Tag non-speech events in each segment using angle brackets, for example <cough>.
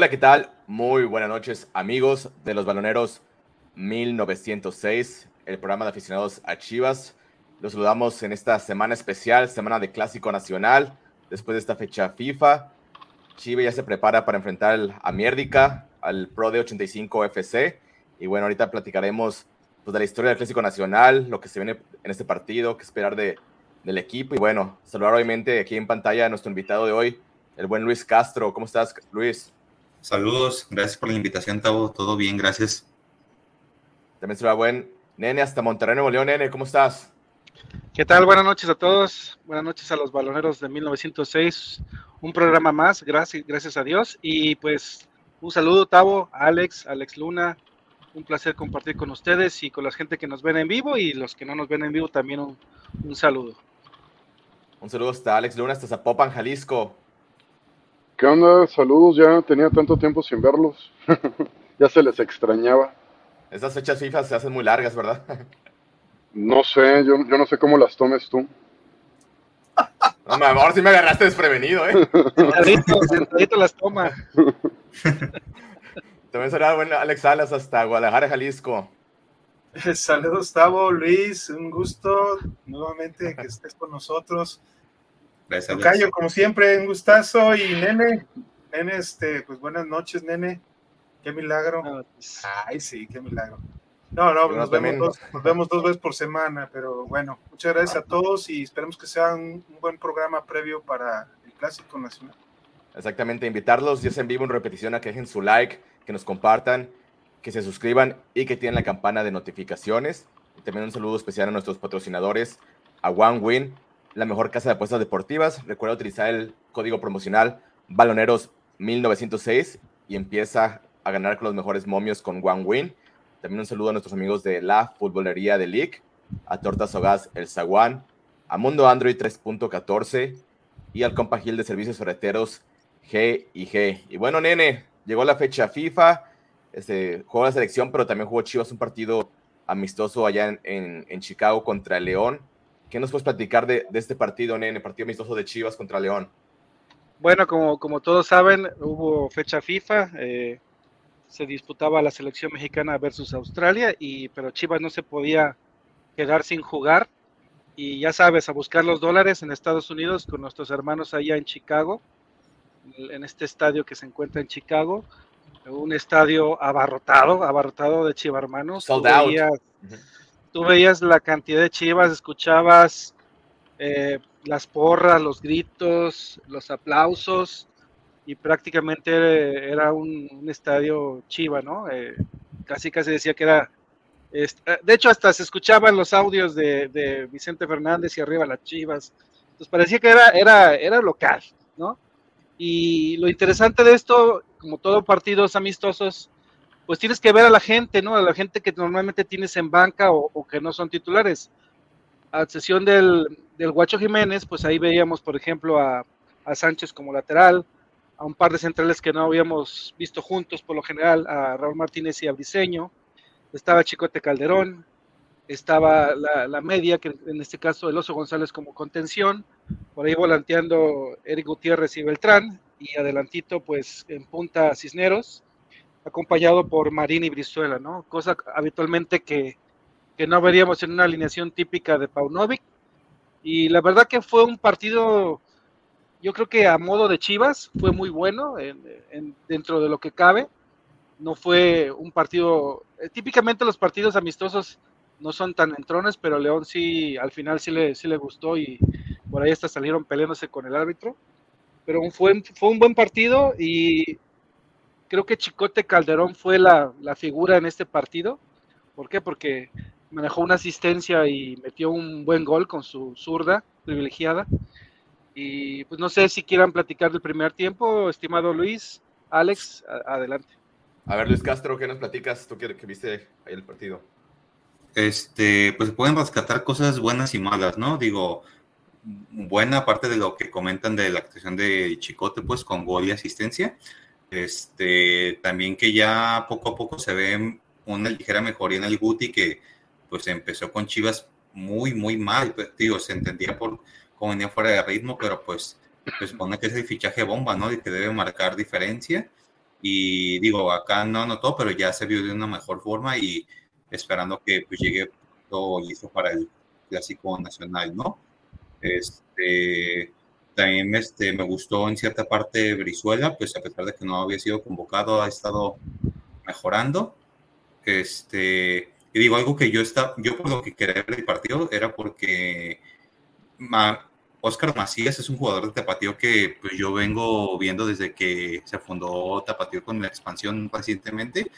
Hola, ¿qué tal? Muy buenas noches, amigos de los baloneros 1906, el programa de aficionados a Chivas. Los saludamos en esta semana especial, semana de Clásico Nacional, después de esta fecha FIFA. Chivas ya se prepara para enfrentar a Miérdica, al Pro de 85 FC. Y bueno, ahorita platicaremos pues, de la historia del Clásico Nacional, lo que se viene en este partido, qué esperar de, del equipo. Y bueno, saludar obviamente aquí en pantalla a nuestro invitado de hoy, el buen Luis Castro. ¿Cómo estás, Luis? Saludos, gracias por la invitación, Tavo. Todo bien, gracias. También se va buen Nene hasta Monterrey, Nuevo León. Nene, ¿cómo estás? ¿Qué tal? Buenas noches a todos. Buenas noches a los baloneros de 1906. Un programa más, gracias, gracias a Dios. Y pues un saludo, Tavo, Alex, Alex Luna. Un placer compartir con ustedes y con la gente que nos ven en vivo y los que no nos ven en vivo también un, un saludo. Un saludo hasta Alex Luna, hasta Zapopan, Jalisco. ¿Qué onda? Saludos, ya tenía tanto tiempo sin verlos. <laughs> ya se les extrañaba. Estas fechas FIFA se hacen muy largas, ¿verdad? no sé, yo, yo no sé cómo las tomes tú. No, mi amor, sí me agarraste desprevenido, ¿eh? Sentadito, las toma. <laughs> También será bueno Alex Salas hasta Guadalajara, Jalisco. Saludos, Tavo, Luis, un gusto nuevamente que estés con nosotros. Gracias. Tocayo, como siempre, un gustazo. Y nene, nene, este, pues buenas noches, nene. Qué milagro. pues, Ay, sí, qué milagro. No, no, Pero nos vemos, dos, nos vemos dos veces por semana, pero bueno, muchas gracias a todos y esperemos que sea un, un buen programa previo para el Clásico Nacional. Exactamente, invitarlos, ya sea en vivo, en repetición, a que dejen su like, que nos compartan, que se suscriban y que tienen la campana de notificaciones. Y también un saludo especial a nuestros patrocinadores, a OneWin, la mejor casa de apuestas deportivas. Recuerda utilizar el código promocional Baloneros 1906 y empieza a ganar con los mejores momios con OneWin. También un saludo a nuestros amigos de la Futbolería de League, a Tortas Hogas El Zaguán, a Mundo Android 3.14 y al Compa Gil de Servicios Ferreteros G y G. Y bueno, nene, llegó la fecha FIFA, este, jugó la selección, pero también jugó Chivas un partido amistoso allá en, en- en Chicago contra el León. ¿Qué nos puedes platicar de, de este partido, nene? Partido amistoso de Chivas contra León. Bueno, como, como todos saben, hubo fecha FIFA, eh, se disputaba la selección mexicana versus Australia, y, pero Chivas no se podía quedar sin jugar. Y ya sabes, a buscar los dólares en Estados Unidos con nuestros hermanos allá en Chicago, en este estadio que se encuentra en Chicago, un estadio abarrotado, abarrotado de chivarmanos. Sold Tú out. veías-. Tú veías la cantidad de chivas, escuchabas eh, las porras, los gritos, los aplausos, y prácticamente era un, un estadio chiva, ¿no? Eh, casi casi decía que era... eh, de hecho, hasta se escuchaban los audios de, de Vicente Fernández y arriba las chivas. Entonces parecía que era, era, era local, ¿no? Y lo interesante de esto, como todo partidos amistosos, pues tienes que ver a la gente, ¿no? A la gente que normalmente tienes en banca o, que no son titulares. A sesión del, del Guacho Jiménez, pues ahí veíamos, por ejemplo, a, a Sánchez como lateral, a un par de centrales que no habíamos visto juntos por lo general, a Raúl Martínez y a Briseño. Estaba Chicote Calderón, estaba la, la media, que en este caso el Oso González como contención, por ahí volanteando Eric Gutiérrez y Beltrán, y adelantito, pues en punta Cisneros, acompañado por Marín y Brizuela, ¿no? Cosa habitualmente que, que no veríamos en una alineación típica de Paunovic. Y la verdad que fue un partido, yo creo que a modo de Chivas, fue muy bueno en- en- dentro de lo que cabe. No fue un partido, eh, típicamente los partidos amistosos no son tan entrones, pero León sí, al final sí le, sí le gustó y por ahí hasta salieron peleándose con el árbitro. Pero fue, fue un buen partido y creo que Chicote Calderón fue la, la figura en este partido. ¿Por qué? Porque manejó una asistencia y metió un buen gol con su zurda privilegiada. Y pues no sé si quieran platicar del primer tiempo, estimado Luis, Alex, a- adelante. A ver, Luis Castro, ¿qué nos platicas? Tú que, que viste ahí el partido. Este, pues se pueden rescatar cosas buenas y malas, ¿no? Digo, buena parte de lo que comentan de la actuación de Chicote, pues con gol y asistencia. Este, también que ya poco a poco se ve una ligera mejoría en el Guti que pues empezó con Chivas muy, muy mal. Pues, se entendía por cómo venía fuera de ritmo, pero pues se supone que es el fichaje bomba, ¿no? Y que debe marcar diferencia. Y digo, acá no anotó, pero ya se vio de una mejor forma y esperando que pues, llegue todo listo para el clásico nacional, ¿no? Este, también este, me gustó en cierta parte Brizuela, pues a pesar de que no había sido convocado, ha estado mejorando. Este, y digo, algo que yo, está, yo por lo que quería ver el partido era porque Oscar Macías es un jugador de Tapatío que pues, yo vengo viendo desde que se fundó Tapatío con la expansión recientemente.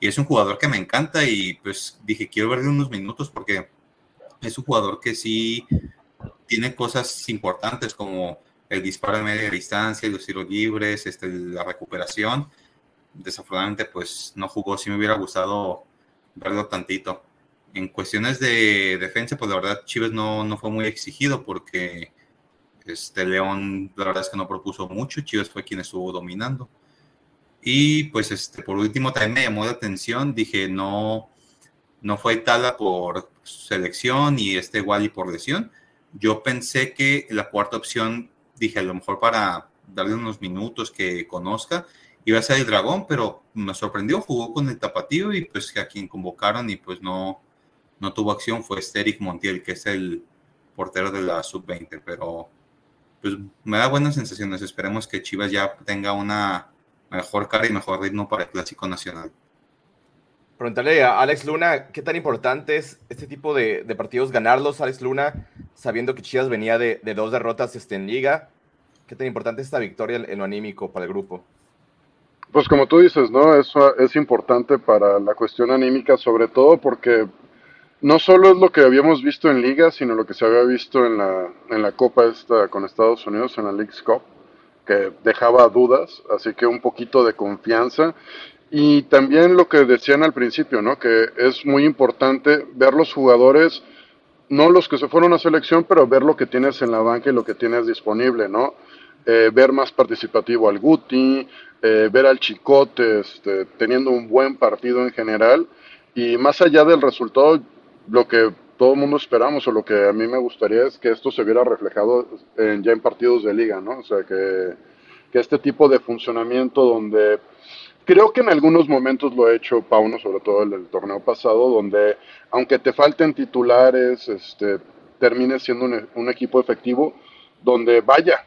Y es un jugador que me encanta y pues dije, quiero verle unos minutos porque es un jugador que sí tiene cosas importantes como el disparo de media distancia, los tiros libres, este, la recuperación. Desafortunadamente, pues no jugó. Si me hubiera gustado verlo tantito. En cuestiones de defensa, pues la verdad Chivas no, no fue muy exigido porque este León, la verdad es que no propuso mucho. Chivas fue quien estuvo dominando. Y pues este, por último también me llamó la atención, dije, no, no fue Tala por selección y este Wally por lesión. Yo pensé que la cuarta opción, dije, a lo mejor para darle unos minutos que conozca, iba a ser el dragón, pero me sorprendió, jugó con el tapatío y pues a quien convocaron y pues no, no tuvo acción fue Eric Montiel, que es el portero de la sub-20, pero pues me da buenas sensaciones, esperemos que Chivas ya tenga una mejor cara y mejor ritmo para el Clásico Nacional. Preguntarle a Alex Luna, ¿qué tan importante es este tipo de, partidos ganarlos, Alex Luna, sabiendo que Chivas venía de, dos derrotas este, en liga? ¿Qué tan importante es esta victoria en lo anímico para el grupo? Pues como tú dices, ¿no? Eso es importante para la cuestión anímica, sobre todo porque no solo es lo que habíamos visto en Liga, sino lo que se había visto en la, en la Copa esta con Estados Unidos, en la League's Cup, que dejaba dudas, así que un poquito de confianza. Y también lo que decían al principio, ¿no? Que es muy importante ver los jugadores, no los que se fueron a selección, pero ver lo que tienes en la banca y lo que tienes disponible, ¿no? Eh, ver más participativo al Guti, eh, ver al Chicote este, teniendo un buen partido en general y más allá del resultado, lo que todo el mundo esperamos o lo que a mí me gustaría es que esto se viera reflejado en, ya en partidos de liga, ¿no? O sea, que, que este tipo de funcionamiento donde creo que en algunos momentos lo ha hecho Pauno, sobre todo el del torneo pasado, donde aunque te falten titulares, este, termine siendo un, un equipo efectivo, donde vaya,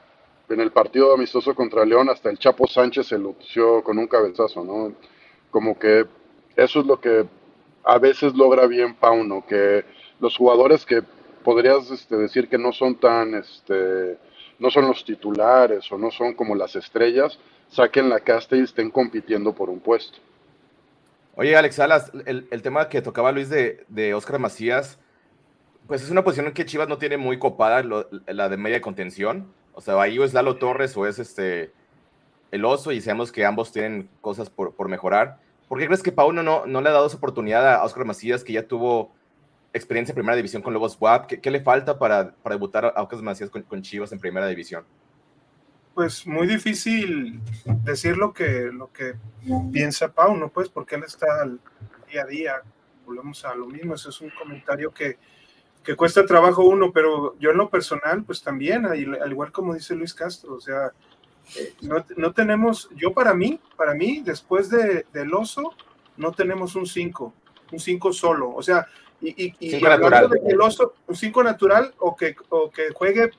en el partido amistoso contra León, hasta el Chapo Sánchez se lució con un cabezazo, ¿no? Como que eso es lo que a veces logra bien Pauno, que los jugadores que podrías este, decir que no son tan, este, no son los titulares o no son como las estrellas, saquen la casta y estén compitiendo por un puesto. Oye, Alex Alas, el, tema que tocaba Luis de, de Oscar Macías, pues es una posición en que Chivas no tiene muy copada la de media contención o sea, ahí o es Lalo Torres o es este el oso y sabemos que ambos tienen cosas por, por mejorar. ¿Por qué crees que Pauno no, no le ha dado esa oportunidad a Oscar Macías, que ya tuvo experiencia en primera división con Lobos WAP? ¿Qué, le falta para, para, debutar a Oscar Macías con, con, Chivas en primera división? Pues muy difícil decir lo que, lo que piensa Pauno, pues, porque él está al día a día. Volvemos a lo mismo, ese es un comentario que, que cuesta trabajo uno, pero yo en lo personal, pues también, al igual como dice Luis Castro, o sea, eh, no, no, tenemos, yo para mí, para mí, después de, del oso, no tenemos un 5, un 5 solo, o sea, y, y, y natural. de que el oso, un 5 natural o que, o que juegue,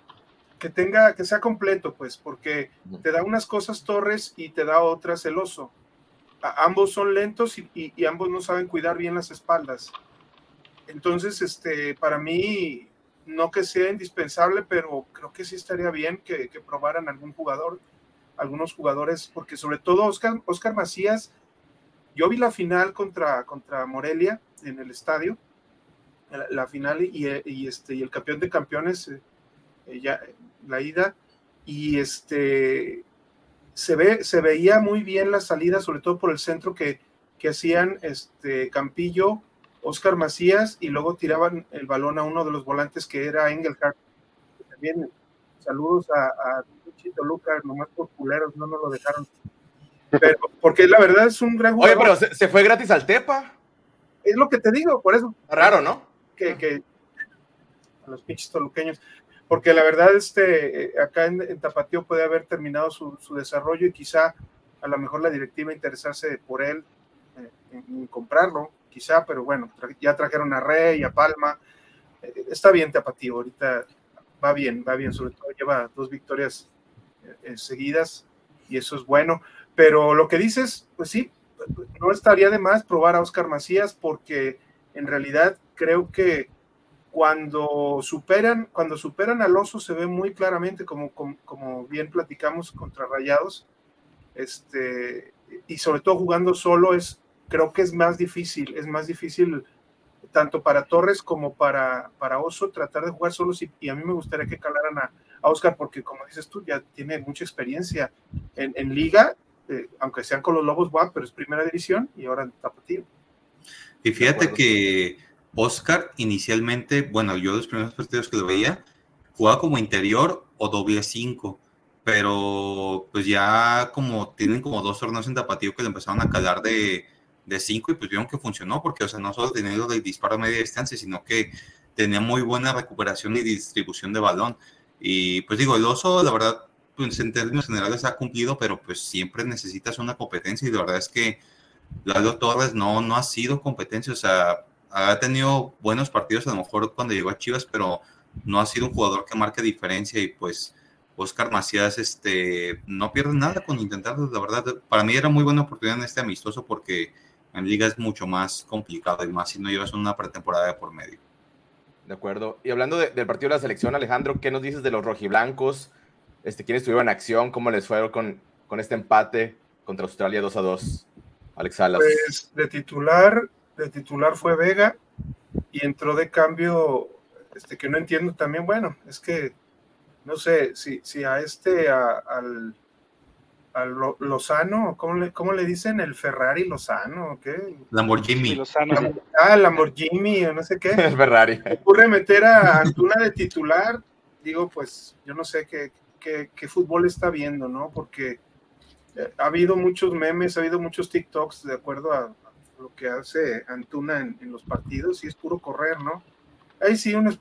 que tenga, que sea completo, pues, porque te da unas cosas Torres y te da otras el oso. ambos son lentos y, y ambos no saben cuidar bien las espaldas. Entonces, este, para mí, no que sea indispensable, pero creo que sí estaría bien que, probaran algún jugador, algunos jugadores, porque sobre todo Oscar, Oscar Macías, yo vi la final contra, contra Morelia en el estadio, la, final y, este, y el campeón de campeones, eh, ya, la ida, y este, se, ve, se veía muy bien la salida, sobre todo por el centro que, que hacían este, Campillo, Oscar Macías y luego tiraban el balón a uno de los volantes que era Engelhardt. También saludos a, a Chito Lucas, nomás por culeros, no nos lo dejaron. Pero, porque la verdad es un gran jugador. Oye, pero se, fue gratis al Tepa. Es lo que te digo, por eso. Raro, ¿no? Que, que a los pinches toluqueños. Porque la verdad, este, eh, acá en, Tapatío puede haber terminado su, su desarrollo y quizá a lo mejor la directiva interesarse por él, eh, en, comprarlo, quizá, pero bueno, ya trajeron a Rey, a Palma, eh, está bien Tapatío, ahorita va bien, va bien, sobre todo lleva dos victorias eh, seguidas y eso es bueno, pero lo que dices, pues sí, no estaría de más probar a Oscar Macías porque en realidad creo que cuando superan, cuando superan al oso se ve muy claramente, como, como, bien platicamos contra Rayados, este, y sobre todo jugando solo es, creo que es más difícil, es más difícil tanto para Torres como para, para Oso tratar de jugar solos y, a mí me gustaría que calaran a, Oscar porque como dices tú, ya tiene mucha experiencia en, liga, eh, aunque sean con los Lobos WAP, pero es primera división y ahora en Tapatío. Y fíjate que Oscar inicialmente, bueno, yo los primeros partidos que lo veía, jugaba como interior o doble 5, pero pues ya como tienen como dos torneos en tapatío que le empezaron a calar de 5 y pues vieron que funcionó, porque o sea, no solo tenía de disparo a media distancia, sino que tenía muy buena recuperación y distribución de balón. Y pues digo, el oso, la verdad, pues en términos generales ha cumplido, pero pues siempre necesitas una competencia y la verdad es que Lalo Torres no, no ha sido competencia, o sea, ha tenido buenos partidos a lo mejor cuando llegó a Chivas, pero no ha sido un jugador que marque diferencia y pues Oscar Macías este, no pierde nada con intentarlo, la verdad. Para mí era muy buena oportunidad en este amistoso porque en liga es mucho más complicado y más si no llevas una pretemporada de por medio. De acuerdo. Y hablando del partido de la selección, Alejandro, ¿qué nos dices de los rojiblancos? Este, ¿Quiénes estuvieron en acción? ¿Cómo les fue con, con este empate contra Australia 2 a 2? Alex Salas. Pues de titular, de titular fue Vega y entró de cambio, este que no entiendo también, bueno, es que no sé si, si a este, al, al Lozano, ¿cómo le, ¿cómo le dicen? ¿El Ferrari Lozano qué? Lamborghini. Lozano. Ah, Lamborghini o no sé qué. El <laughs> Ferrari. Ocurre meter a Antuna de titular, digo, pues yo no sé qué, qué, qué fútbol está viendo, ¿no? Porque eh, ha habido muchos memes, ha habido muchos TikToks de acuerdo a, lo que hace Antuna en, los partidos y es puro correr, ¿no? Ahí sí, un,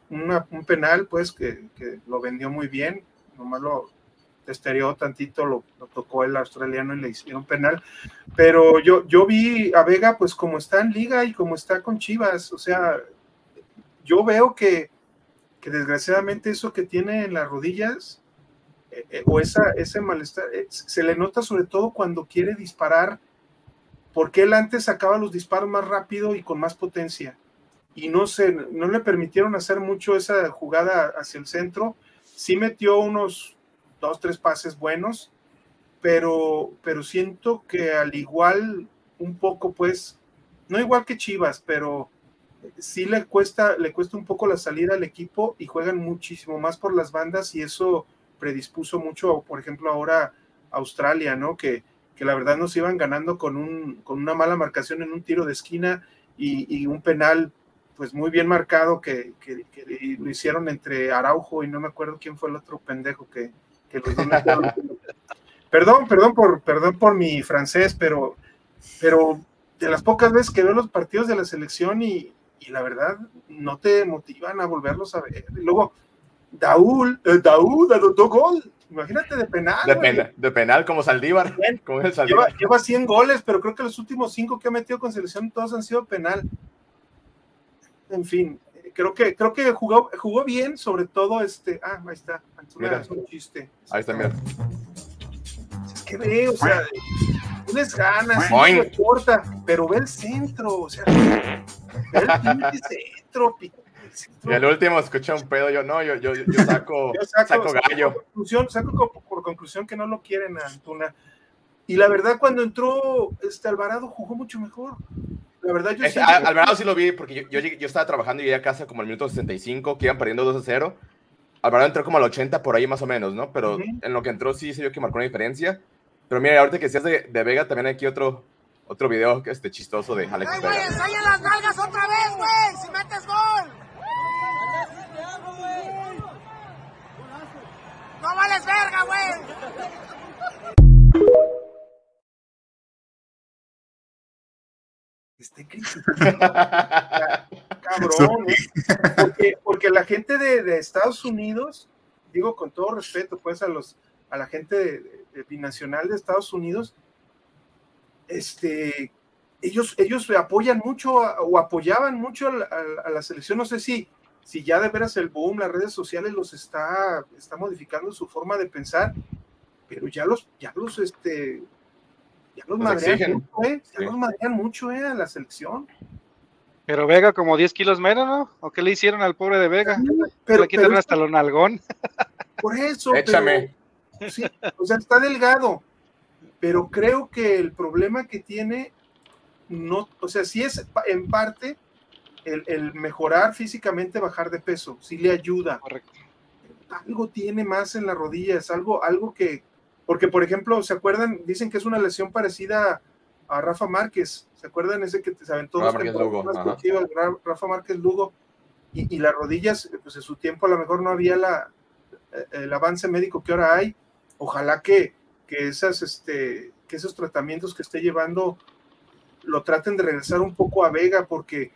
penal, pues, que, lo vendió muy bien, nomás lo testereó tantito, lo, tocó el australiano y le hicieron penal, pero yo, yo vi a Vega, pues, como está en liga y como está con Chivas, o sea, yo veo que, que desgraciadamente eso que tiene en las rodillas, eh, eh, o esa, ese malestar, eh, se le nota sobre todo cuando quiere disparar porque él antes sacaba los disparos más rápido y con más potencia. Y no, se, no le permitieron hacer mucho esa jugada hacia el centro. Sí metió unos dos, tres pases buenos, pero, pero siento que al igual, un poco, pues, no igual que Chivas, pero sí le cuesta, le cuesta un poco la salida al equipo y juegan muchísimo más por las bandas y eso predispuso mucho, por ejemplo, ahora Australia, ¿no? Que, que la verdad nos iban ganando con, un, con una mala marcación en un tiro de esquina y, un penal pues muy bien marcado que, lo hicieron entre Araujo y no me acuerdo quién fue el otro pendejo que, que <laughs> Perdón, perdón por, perdón por mi francés, pero, pero de las pocas veces que veo los partidos de la selección y, la verdad no te motivan a volverlos a ver. Y luego, Daúl, eh, Daúl anotó gol. Imagínate de penal. De, penal, como Saldívar. Lleva, 100 goles, pero creo que los últimos 5 que ha metido con selección todos han sido penal. En fin, creo que, creo que jugó, jugó bien, sobre todo este. Ah, ahí está. Es un chiste. Ahí está, mira. Es que ve, o sea, tienes ganas, no importa, pero ve el centro, o sea, ve el centro, y el último escuché un pedo, yo no, yo, yo, yo <laughs> saco, saco, gallo. Por conclusión, saco por conclusión que no lo quieren a Antuna. Y la verdad, cuando entró este Alvarado, jugó mucho mejor. La verdad, yo sí. Alvarado sí lo vi, porque yo, yo, yo, estaba trabajando y llegué a casa como al minuto 65, que iban perdiendo 2 a 0. Alvarado entró como al 80 por ahí más o menos, ¿no? Pero en lo que entró sí se vio que marcó una diferencia. Pero mira, ahorita que decías de, de Vega, también hay aquí otro, otro video este, chistoso de Alex Vega. ¡Ay, las nalgas otra vez, güey! ¡Si metes gol! ¡No vales verga, güey! Este Cabrón, ¿eh? porque, la gente de, Estados Unidos, digo con todo respeto, pues a los a la gente de, binacional de Estados Unidos, este, ellos, ellos apoyan mucho o apoyaban mucho a, la selección. No sé si, si ya de veras el boom, las redes sociales los está, está modificando su forma de pensar, pero ya los, ya los, este, ya los, madrean mucho, ¿eh? Ya los madrean mucho, ¿eh? A la selección. Pero Vega como 10 kilos menos, ¿no? ¿O qué le hicieron al pobre de Vega? Pero, le quitaron hasta el nalgón. <laughs> Por eso. Échame. sí, o sea, está delgado. Pero creo que el problema que tiene, no, o sea, sí es en parte el, mejorar físicamente, bajar de peso, sí le ayuda. Correcto. Algo tiene más en las rodillas, algo, algo que, porque por ejemplo, ¿se acuerdan? Dicen que es una lesión parecida a Rafa Márquez. ¿Se acuerdan ese que se aventó Rafa Márquez Lugo, Rafa Márquez Lugo? Y, y, las rodillas, pues en su tiempo a lo mejor no había la, el avance médico que ahora hay. Ojalá que, que, esas, este, que esos tratamientos que esté llevando lo traten de regresar un poco a Vega, porque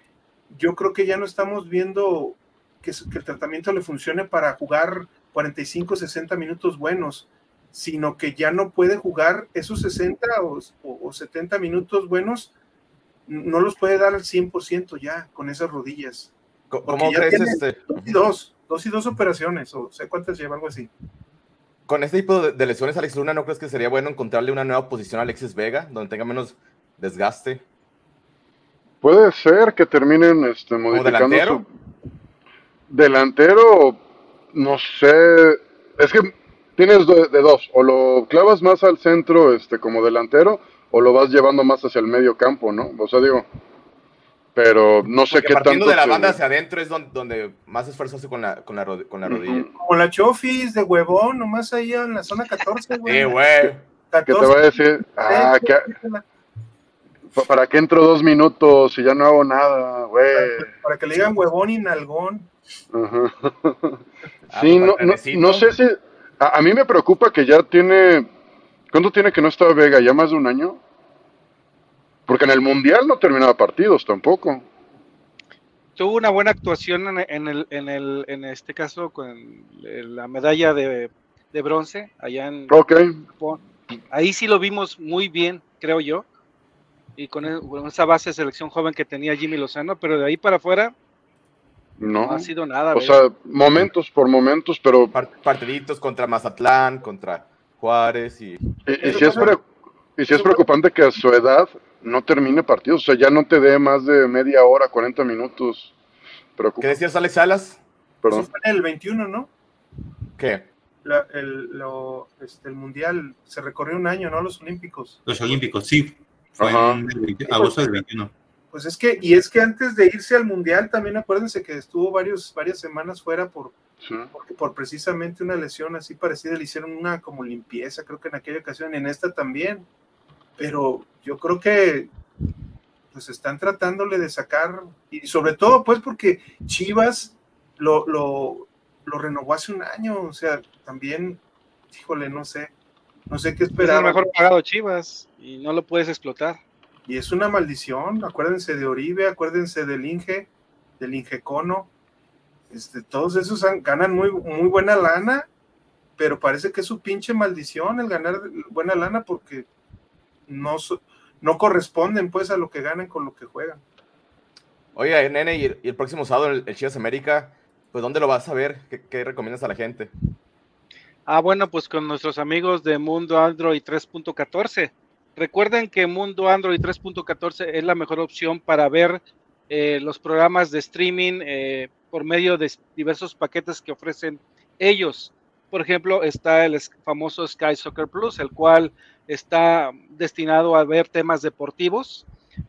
yo creo que ya no estamos viendo que, que el tratamiento le funcione para jugar 45, 60 minutos buenos sino que ya no puede jugar esos 60 o, 70 minutos buenos, no los puede dar al 100% ya con esas rodillas. ¿Cómo crees este? Dos y dos, dos y dos operaciones, o sé cuántas lleva, algo así. Con este tipo de, lesiones, Alex Luna, ¿no crees que sería bueno encontrarle una nueva posición a Alexis Vega, donde tenga menos desgaste? Puede ser que terminen este, modificando delantero? Delantero, no sé. Es que tienes de, dos, o lo clavas más al centro este, como delantero, o lo vas llevando más hacia el medio campo, ¿no? O sea, digo, pero no sé qué tanto. de la banda hacia adentro es donde, más esfuerzo hace con la, con la, con la rodilla. Como la Chofis de huevón, nomás ahí en la zona 14, güey. Sí, güey. ¿Qué te voy a decir? Ah, que, ¿Para qué entro dos minutos y ya no hago nada, güey? Para, que le digan huevón y nalgón. Ajá. <laughs> sí, ah, no, no, no sé si a, mí me preocupa que ya tiene. ¿Cuánto tiene que no está Vega? ¿Ya más de un año? Porque en el Mundial no terminaba partidos tampoco. Tuvo una buena actuación en, el, en, el, en este caso con la medalla de, bronce allá en Japón. Ahí sí lo vimos muy bien, creo yo. Y con, esa base de selección joven que tenía Jimmy Lozano, pero de ahí para afuera no, ha sido nada. O sea, momentos por momentos, pero. Partiditos contra Mazatlán, contra Juárez y. Y, si, es y si es preocupante que a su edad no termine partidos, o sea, ya no te dé más de media hora, 40 minutos. ¿Qué decías, Alex Salas? Perdón. Eso fue en el 21, ¿no? ¿Qué? el, lo, este, el Mundial se recorrió un año, ¿no? Los Olímpicos. Los Olímpicos, sí. Fue en agosto del 21. Pues es que, y es que antes de irse al Mundial, también acuérdense que estuvo varios, varias semanas fuera por, por precisamente una lesión así parecida, le hicieron una como limpieza, creo que en aquella ocasión, en esta también. Pero yo creo que pues están tratándole de sacar, y sobre todo pues porque Chivas lo, lo, lo renovó hace un año, o sea, también, híjole, no sé, no sé qué esperar. Es el mejor pagado Chivas y no lo puedes explotar. Y es una maldición, acuérdense de Oribe, acuérdense del Inge, del Ingecono. Este, todos esos ganan muy, muy buena lana, pero parece que es su pinche maldición el ganar buena lana porque no, no corresponden pues a lo que ganan con lo que juegan. Oye, nene, y el, próximo sábado el, el, Chivas América, pues ¿dónde lo vas a ver? ¿Qué, ¿Qué, recomiendas a la gente? Ah, bueno, pues con nuestros amigos de Mundo Android 3.14. Recuerden que Mundo Android 3.14 es la mejor opción para ver eh, los programas de streaming eh, por medio de diversos paquetes que ofrecen ellos. Por ejemplo, está el famoso Sky Soccer Plus, el cual está destinado a ver temas deportivos.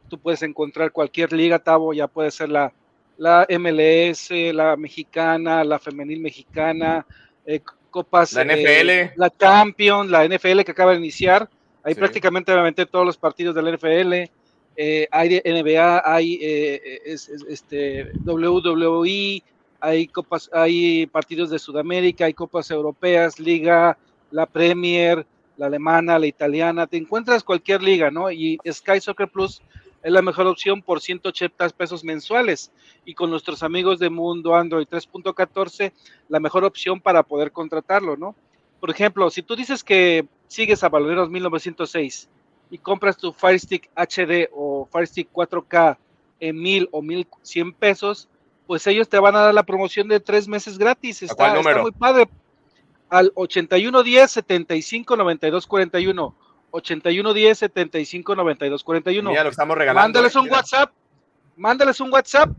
Tú puedes encontrar cualquier liga, Tavo, ya puede ser la, la MLS, la mexicana, la femenil mexicana, eh, copas. La NFL. la Champions, la NFL que acaba de iniciar hay prácticamente obviamente todos los partidos del NFL, eh, hay NBA, hay eh, este, WWE, hay, copas, hay partidos de Sudamérica, hay copas europeas, liga, la Premier, la alemana, la italiana, te encuentras cualquier liga, ¿no? Y Sky Soccer Plus es la mejor opción por 180 pesos mensuales. Y con nuestros amigos de Mundo Android 3.14, la mejor opción para poder contratarlo, ¿no? Por ejemplo, si tú dices que sigues a Valoreros 1906 y compras tu Fire Stick HD o Fire Stick 4K en mil o mil cien pesos, pues ellos te van a dar la promoción de tres meses gratis. Está, está muy padre. Al 8110 75 92 41. 8110 75 92 41. Mira, lo estamos regalando. Mándales un WhatsApp. Mándales un WhatsApp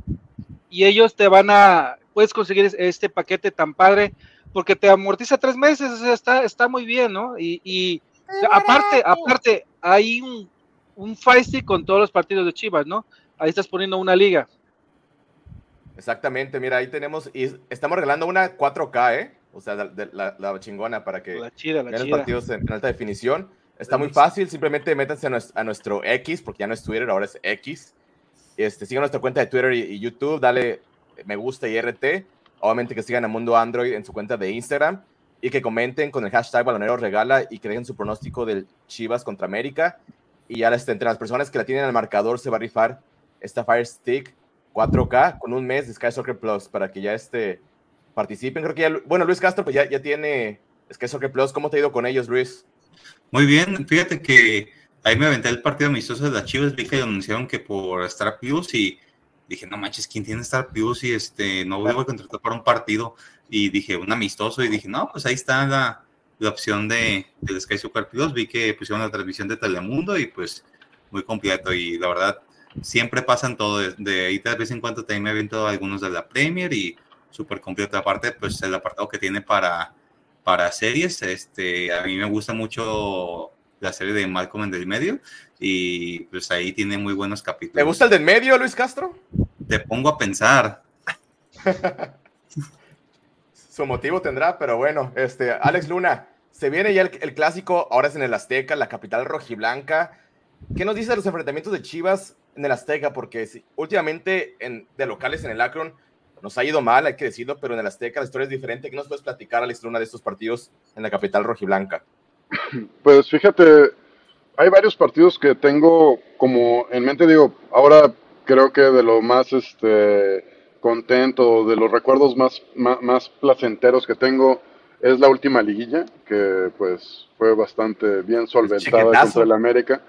y ellos te van a. Puedes conseguir este paquete tan padre porque te amortiza tres meses. O sea, está, está muy bien, ¿no? Y, y aparte, aparte, hay un, un Feisty con todos los partidos de Chivas, ¿no? Ahí estás poniendo una liga. Exactamente, mira, ahí tenemos, y estamos regalando una 4K, ¿eh? O sea, la, la, chingona para que la chida, la vean los partidos en, alta definición. Está muy fácil, simplemente métanse a nuestro, X, porque ya no es Twitter, ahora es X. Este, sigan nuestra cuenta de Twitter y, YouTube, dale me gusta y RT. Obviamente que sigan a Mundo Android en su cuenta de Instagram y que comenten con el hashtag Balonero Regala y que dejen su pronóstico del Chivas contra América. Y ya este, entre las personas que la tienen al marcador se va a rifar esta Fire Stick 4K con un mes de Sky Soccer Plus para que ya este, participen. Creo que ya, bueno, Luis Castro pues ya, ya tiene Sky Soccer Plus. ¿Cómo te ha ido con ellos, Luis? Muy bien, fíjate que ahí me aventé el partido amistoso de las Chivas, vi que anunciaron que por Star Plus y dije, no manches, ¿quién tiene Star Plus? Y este, no voy a contratar para un partido. Y dije, un amistoso, y dije, no, pues ahí está la, la opción de, del Sky Super Plus. Vi que pusieron la transmisión de Telemundo y pues muy completo. Y la verdad, siempre pasan todo. De, ahí de vez en cuando también me aviento algunos de la Premier y súper completo. Aparte, pues el apartado que tiene para, para series. Este, a mí me gusta mucho la serie de Malcolm en del medio y pues ahí tiene muy buenos capítulos. ¿Te gusta el del medio, Luis Castro? Te pongo a pensar. <laughs> Su motivo tendrá, pero bueno, este, Alex Luna, se viene ya el, clásico, ahora es en el Azteca, la capital rojiblanca. ¿Qué nos dice de los enfrentamientos de Chivas en el Azteca? Porque últimamente en, de locales en el Akron nos ha ido mal, hay que decirlo, pero en el Azteca la historia es diferente. ¿Qué nos puedes platicar, Alex Luna, de estos partidos en la capital rojiblanca? <clears throat> Pues fíjate, hay varios partidos que tengo como en mente, digo, ahora creo que de lo más este, contento, de los recuerdos más, más, placenteros que tengo, es la última liguilla, que pues fue bastante bien solventada contra el América.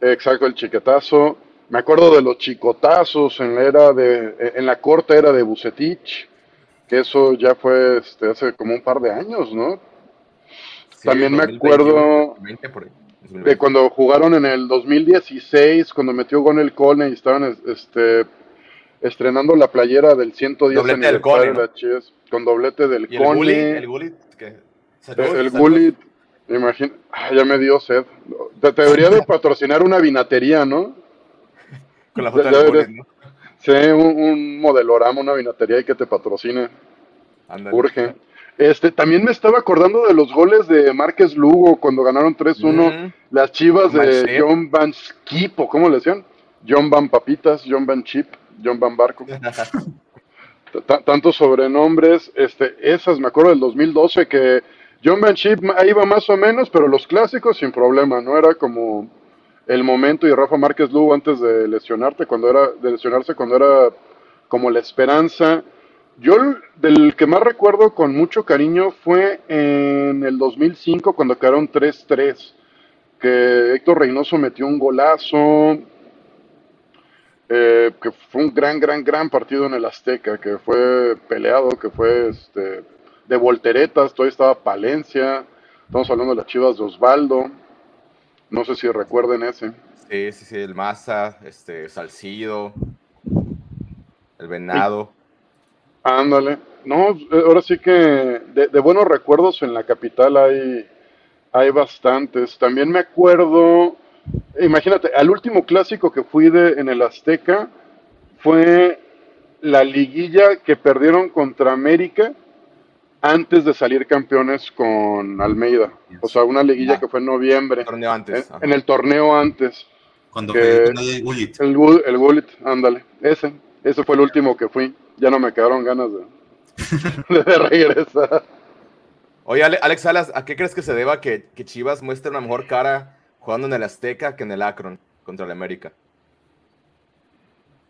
Exacto, el chiquetazo. Me acuerdo de los chicotazos en la era de, en la corta era de Bucetich, que eso ya fue este, hace como un par de años, ¿no? También me acuerdo de cuando jugaron en el 2016, cuando metió Gon el Cone y estaban este, estrenando la playera del 110 doblete del Cone, ¿no? con doblete del Cone. El Gullit, el Gullit, imagino, ah, ya me dio sed. Te, debería de <laughs> patrocinar una vinatería, ¿no? Con la foto del Gullit, ¿no? Sí, un, un, modelorama, una vinatería y que te patrocine. Urge. Este, también me estaba acordando de los goles de Márquez Lugo cuando ganaron 3-1 las chivas de John Van Skip, o ¿cómo le decían? John Van Papitas, John Van Chip, John Van Barco. <laughs> Tantos sobrenombres, este, esas me acuerdo del 2012 que John Van Chip ahí iba más o menos, pero los clásicos sin problema, no era como el momento y Rafa Márquez Lugo antes de lesionarte, cuando era, de lesionarse cuando era como la esperanza. Yo del que más recuerdo con mucho cariño fue en el 2005 cuando quedaron 3-3, que Héctor Reynoso metió un golazo, eh, que fue un gran, gran, gran partido en el Azteca, que fue peleado, que fue este, de volteretas, todavía estaba Palencia, estamos hablando de las chivas de Osvaldo, no sé si recuerden ese. Sí, sí, sí, el Maza, este, Salcido, el Venado. Ándale. No, ahora sí que de, buenos recuerdos en la capital hay, hay bastantes. También me acuerdo, imagínate, al último clásico que fui de, en el Azteca fue la liguilla que perdieron contra América antes de salir campeones con Almeida. O sea, una liguilla que fue en noviembre. torneo antes. En, el torneo antes. Cuando el Gullit. El, el Gullit, ándale. Ese, ese fue el último que fui ya no me quedaron ganas de, <laughs> de regresar. Oye, Alex Salas, ¿a qué crees que se deba que, Chivas muestre una mejor cara jugando en el Azteca que en el Akron contra el América?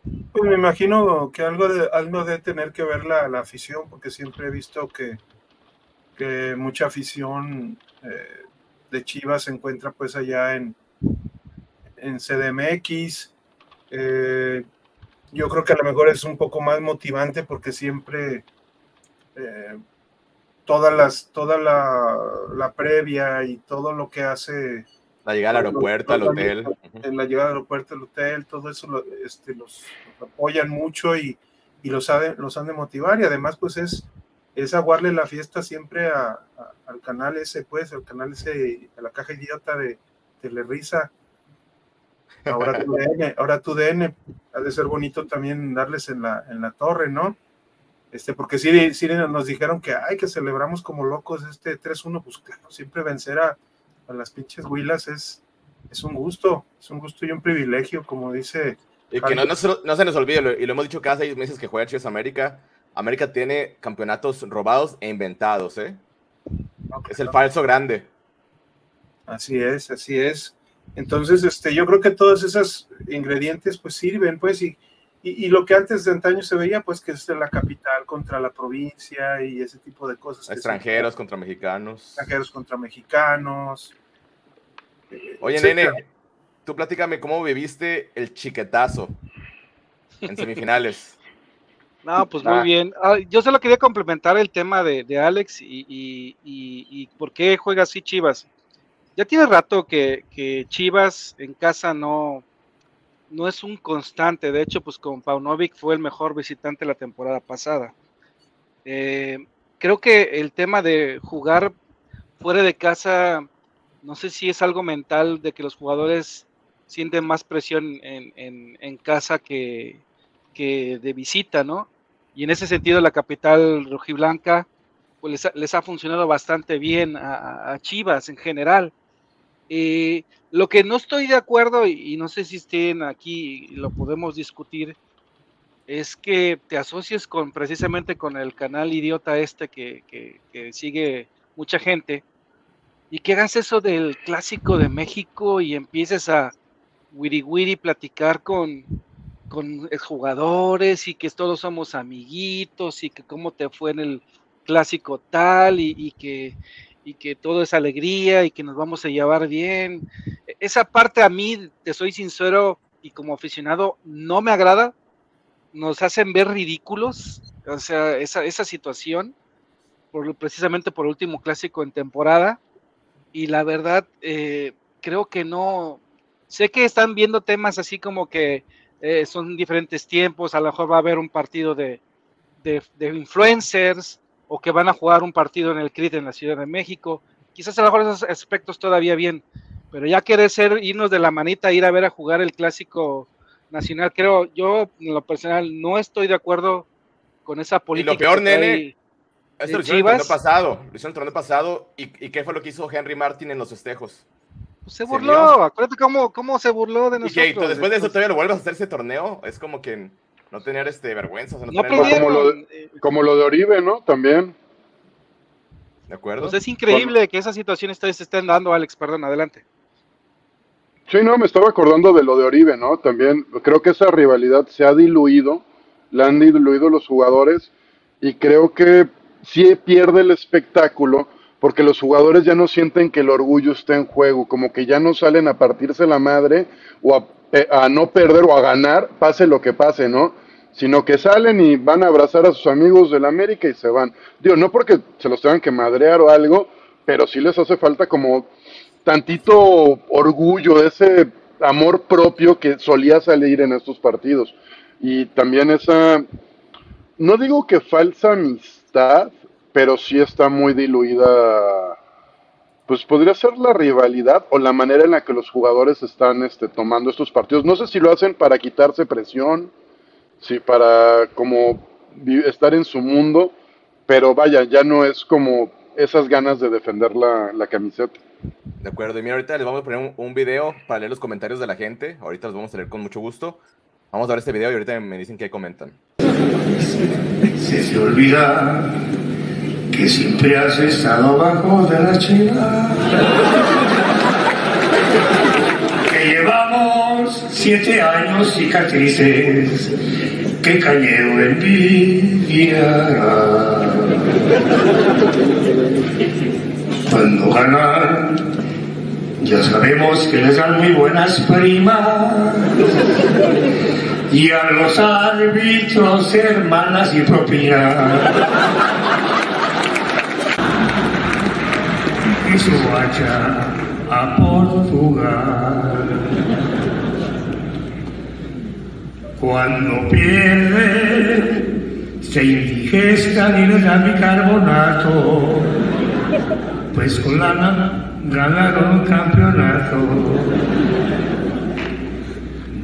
Pues me imagino que algo de, algo de tener que ver la, afición, porque siempre he visto que, que mucha afición eh, de Chivas se encuentra pues allá en, en CDMX. Eh, yo creo que a lo mejor es un poco más motivante porque siempre eh, todas las, toda la, la, previa y todo lo que hace. La llegada al aeropuerto, al hotel. En la llegada al aeropuerto, al hotel, todo eso lo, este, los, apoyan mucho y, y los, saben, los han de motivar. Y además, pues es, es aguarle la fiesta siempre a, al canal ese, pues, al canal ese, a la caja idiota de Telerisa. <laughs> Ahora tu DN, ahora tu DN, ha de ser bonito también darles en la, en la torre, ¿no? Este, porque sí, sí nos dijeron que hay que celebramos como locos este 3-1, pues claro, siempre vencer a, a, las pinches huilas es, es un gusto, es un gusto y un privilegio, como dice. Y que no, no, no, se nos olvide, y lo hemos dicho cada seis meses que juega Chivas América, América tiene campeonatos robados e inventados, ¿eh? es el falso grande. Así es, así es. Entonces, este, yo creo que todos esos ingredientes pues sirven, pues, y, y, y, lo que antes de antaño se veía, pues, que es la capital contra la provincia y ese tipo de cosas. Extranjeros contra mexicanos. Extranjeros contra mexicanos. Oye, nene, tú platícame cómo viviste el chiquetazo en semifinales. <laughs> No, pues muy bien. Ah, yo solo quería complementar el tema de, de Alex y, y, y, por qué juega así Chivas. Ya tiene rato que, que, Chivas en casa no, no es un constante. De hecho, pues con Paunovic fue el mejor visitante la temporada pasada. Eh, creo que el tema de jugar fuera de casa, no sé si es algo mental de que los jugadores sienten más presión en, en, casa que, que de visita, ¿no? Y en ese sentido la capital rojiblanca pues les les ha funcionado bastante bien a, a Chivas en general. Eh, lo que no estoy de acuerdo, y, no sé si estén aquí y lo podemos discutir, es que te asocies con precisamente con el canal idiota este que, que, sigue mucha gente y que hagas eso del clásico de México y empieces a wiri wiri platicar con, con jugadores y que todos somos amiguitos y que cómo te fue en el clásico tal y, que, y que todo es alegría y que nos vamos a llevar bien. Esa parte a mí, te soy sincero y como aficionado, no me agrada. Nos hacen ver ridículos, o sea, esa, esa situación, por, precisamente por el último clásico en temporada. Y la verdad, eh, creo que no. Sé que están viendo temas así como que eh, son diferentes tiempos, a lo mejor va a haber un partido de, de, de, influencers o que van a jugar un partido en el CRIT en la Ciudad de México. Quizás a lo mejor esos aspectos todavía bien, pero ya quiere ser irnos de la manita, ir a ver a jugar el clásico nacional, creo, yo en lo personal no estoy de acuerdo con esa política. Y lo peor, nene, esto lo hicieron el torneo pasado, lo hicieron el torneo pasado, ¿y, ¿y qué fue lo que hizo Henry Martin en los festejos? Pues se burló, ¿Se acuérdate cómo, cómo se burló de nosotros. Y que después de eso todavía lo vuelves a hacer ese torneo, es como que no tener este vergüenza. O sea, no no tener... como, lo de, como lo de Oribe, ¿no? También. ¿De acuerdo? Pues es increíble bueno. que esas situaciones se estén dando, Alex, perdón, adelante. Sí, no, me estaba acordando de lo de Oribe, ¿no? También creo que esa rivalidad se ha diluido, la han diluido los jugadores y creo que sí pierde el espectáculo porque los jugadores ya no sienten que el orgullo está en juego, como que ya no salen a partirse la madre o a, eh, a, no perder o a ganar, pase lo que pase, ¿no? Sino que salen y van a abrazar a sus amigos del América y se van. Digo, no porque se los tengan que madrear o algo, pero sí les hace falta como tantito orgullo, ese amor propio que solía salir en estos partidos. Y también esa, no digo que falsa amistad, pero sí está muy diluida. Pues podría ser la rivalidad o la manera en la que los jugadores están este, tomando estos partidos. No sé si lo hacen para quitarse presión, si para como estar en su mundo, pero vaya, ya no es como esas ganas de defender la, la camiseta. De acuerdo, y mira, ahorita les vamos a poner un, un, video para leer los comentarios de la gente. Ahorita los vamos a leer con mucho gusto. Vamos a ver este video y ahorita me dicen qué comentan. Se se olvida que siempre has estado bajo de la chiva. <laughs> Que llevamos siete años cicatrices que Cañero envidiará. Cuando ganar Ya sabemos que les dan muy buenas primas. Y a los árbitros, hermanas y propinas. Y su hacha a Portugal. Cuando pierde, se indigestan y les dan bicarbonato. Pues con la ganaron campeonato.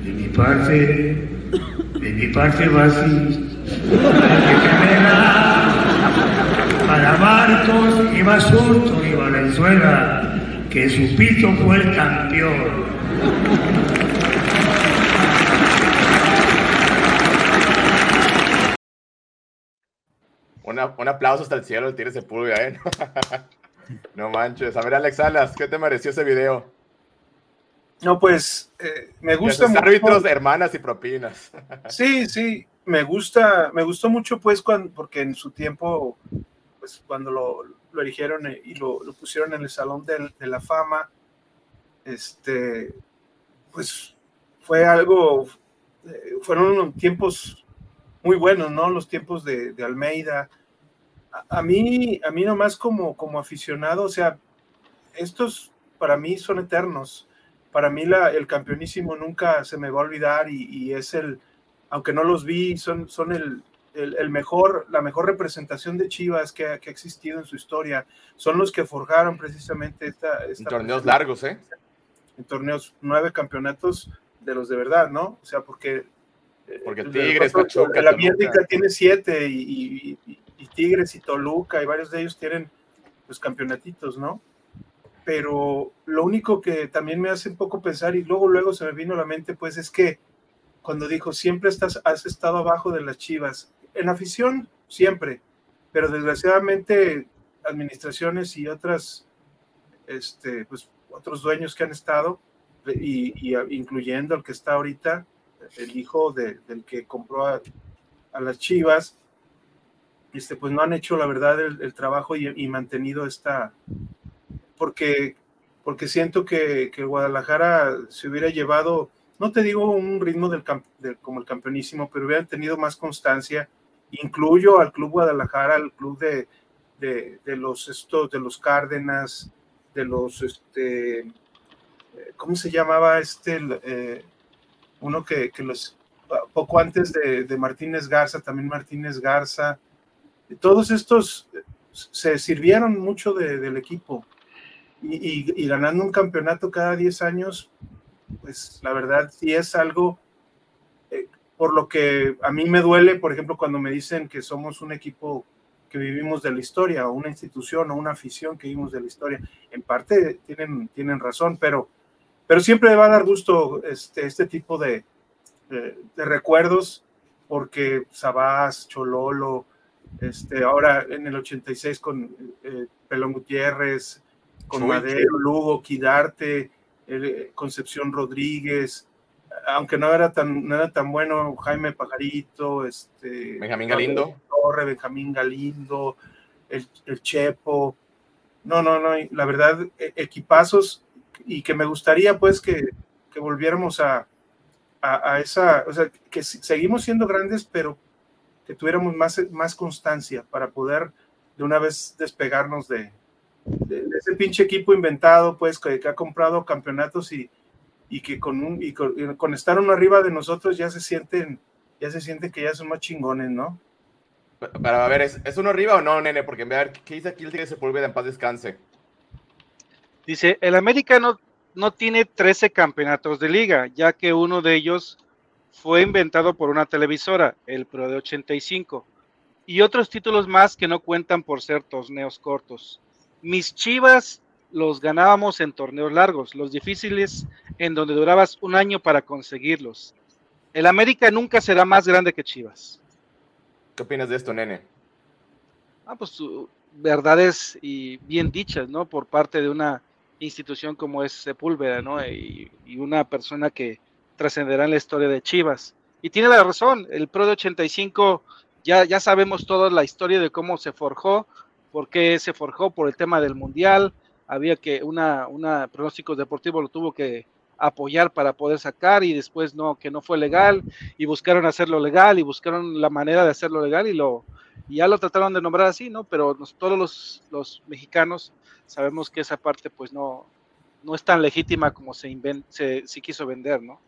De mi parte, de mi parte va así. Para Marcos y Basurto y Valenzuela, que su pito fue el campeón. Una, un aplauso hasta el cielo, el Tigre Sepúlveda, ¿eh? <laughs> no manches. A ver, Alex Salas, ¿qué te pareció ese video? No, pues eh, me gusta mucho. árbitros, hermanas y propinas. <laughs> sí, sí, me gusta, me gustó mucho, pues, cuando, porque en su tiempo, pues, cuando lo, lo eligieron y lo, lo, pusieron en el Salón de, de, la Fama, este, pues, fue algo, eh, fueron tiempos muy buenos, ¿no? Los tiempos de, de Almeida. A, a, mí, a mí nomás como, como aficionado, o sea, estos para mí son eternos para mí la, el campeonísimo nunca se me va a olvidar y, y es el, aunque no los vi, son, son el, el, el, mejor, la mejor representación de Chivas que ha, que ha, existido en su historia. Son los que forjaron precisamente esta... esta en torneos largos, ¿eh? En torneos, nueve campeonatos de los de verdad, ¿no? O sea, porque... Porque Tigres, Pachuca, La América tiene siete y, y, y, Tigres y Toluca y varios de ellos tienen pues campeonatitos, ¿no? pero lo único que también me hace un poco pensar y luego luego se me vino a la mente pues es que cuando dijo siempre estás has estado abajo de las Chivas en afición siempre pero desgraciadamente administraciones y otras este pues otros dueños que han estado y, y incluyendo el que está ahorita el hijo de, del que compró a, las Chivas este pues no han hecho la verdad el, trabajo y, mantenido esta porque, porque siento que, que, Guadalajara se hubiera llevado, no te digo un ritmo del, como el campeonísimo, pero hubiera tenido más constancia. Incluyo al Club Guadalajara, al club de, de, los, de los Cárdenas, de los, este, ¿cómo se llamaba este? Eh, uno que, que, los, poco antes de, de Martínez Garza, también Martínez Garza, todos estos se sirvieron mucho de, del equipo y, ganando un campeonato cada 10 años, pues la verdad sí es algo eh, por lo que a mí me duele, por ejemplo, cuando me dicen que somos un equipo que vivimos de la historia, o una institución o una afición que vivimos de la historia. En parte tienen, tienen razón, pero, pero siempre va a dar gusto este, este tipo de, de, de recuerdos, porque Sabás, Chololo, este, ahora en el 86 con eh, Pelón Gutiérrez, con Madero, Lugo, Quidarte, eh, Concepción Rodríguez, aunque no era tan, no era tan bueno Jaime Pajarito, este, Benjamín Galindo, Torre, Benjamín Galindo, el, el, Chepo, no, no, no, la verdad, equipazos y que me gustaría pues que, que volviéramos a, a, a, esa, o sea, que seguimos siendo grandes, pero que tuviéramos más, más constancia para poder de una vez despegarnos de, de, de ese pinche equipo inventado, pues, que, que ha comprado campeonatos y, y que con, un, y con, y con, estar uno arriba de nosotros ya se sienten, ya se sienten que ya son más chingones, ¿no? Pero a ver, ¿es, ¿es uno arriba o no, nene? Porque a ver, ¿qué dice aquí el Tigre Sepúlveda en paz descanse? Dice, el América no, no tiene 13 campeonatos de liga, ya que uno de ellos fue inventado por una televisora, el Pro de 85, y otros títulos más que no cuentan por ser torneos cortos. Mis chivas los ganábamos en torneos largos, los difíciles en donde durabas un año para conseguirlos. El América nunca será más grande que Chivas. ¿Qué opinas de esto, nene? Ah, pues verdades y bien dichas, ¿no? Por parte de una institución como es Sepúlveda, ¿no? Y, y una persona que trascenderá en la historia de Chivas. Y tiene la razón, el Pro de 85, ya, ya sabemos toda la historia de cómo se forjó, por qué se forjó por el tema del Mundial, había que una, una pronóstico deportivo lo tuvo que apoyar para poder sacar y después no, que no fue legal y buscaron hacerlo legal y buscaron la manera de hacerlo legal y lo y ya lo trataron de nombrar así, ¿no? Pero todos los, los, mexicanos sabemos que esa parte pues no, no es tan legítima como se, se, se quiso vender, ¿no?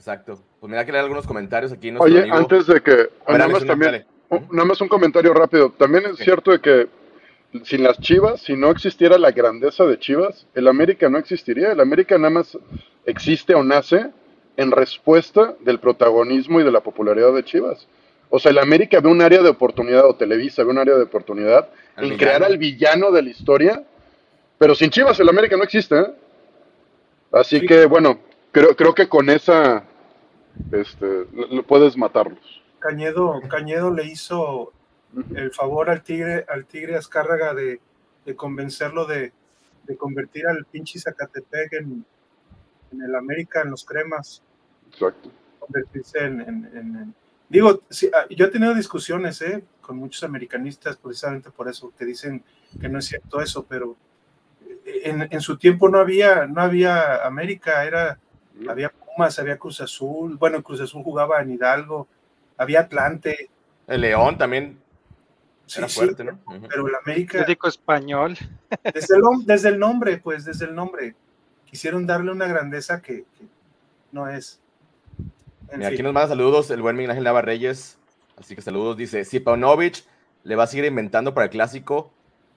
Exacto. Pues mira que leer algunos comentarios aquí. Oye, antes de que, nada más también, nada más un comentario rápido. También es cierto de que sin las Chivas, si no existiera la grandeza de Chivas, el América no existiría. El América nada más existe o nace en respuesta del protagonismo y de la popularidad de Chivas. O sea, el América ve un área de oportunidad, o Televisa ve un área de oportunidad en crear al villano de la historia, pero sin Chivas el América no existe. ¿eh? Así que, bueno, creo, creo que con esa este, lo, puedes matarlos. Cañedo, Cañedo le hizo el favor al Tigre, al Tigre Azcárraga de, de convencerlo de, de, convertir al pinche Zacatepec en, en, el América, en los cremas. Exacto. Convertirse en, en Digo, ah, yo he tenido discusiones ¿eh? con muchos americanistas precisamente por eso, que dicen que no es cierto eso, pero eh, en, en su tiempo no había, no había América, era, había Pumas, había Cruz Azul, bueno, Cruz Azul jugaba en Hidalgo, había Atlante. El León también era fuerte, ¿no? Pero el América... Médico español. Desde el, desde el nombre, pues, desde el nombre. Quisieron darle una grandeza que, que no es aquí nos manda saludos el buen Miguel Ángel Nava Reyes. Así que saludos. Dice: Si Paunovic le va a seguir inventando para el clásico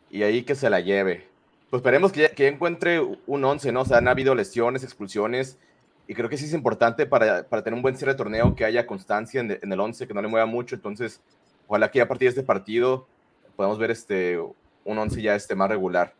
y ahí que se la lleve. Pues esperemos que, que encuentre un 11, ¿no? O sea, han habido lesiones, expulsiones. Y creo que sí es importante para, para tener un buen cierre de torneo que haya constancia en, en el 11, que no le mueva mucho. Entonces, ojalá que a partir de este partido podamos ver este, un 11 ya este, más regular.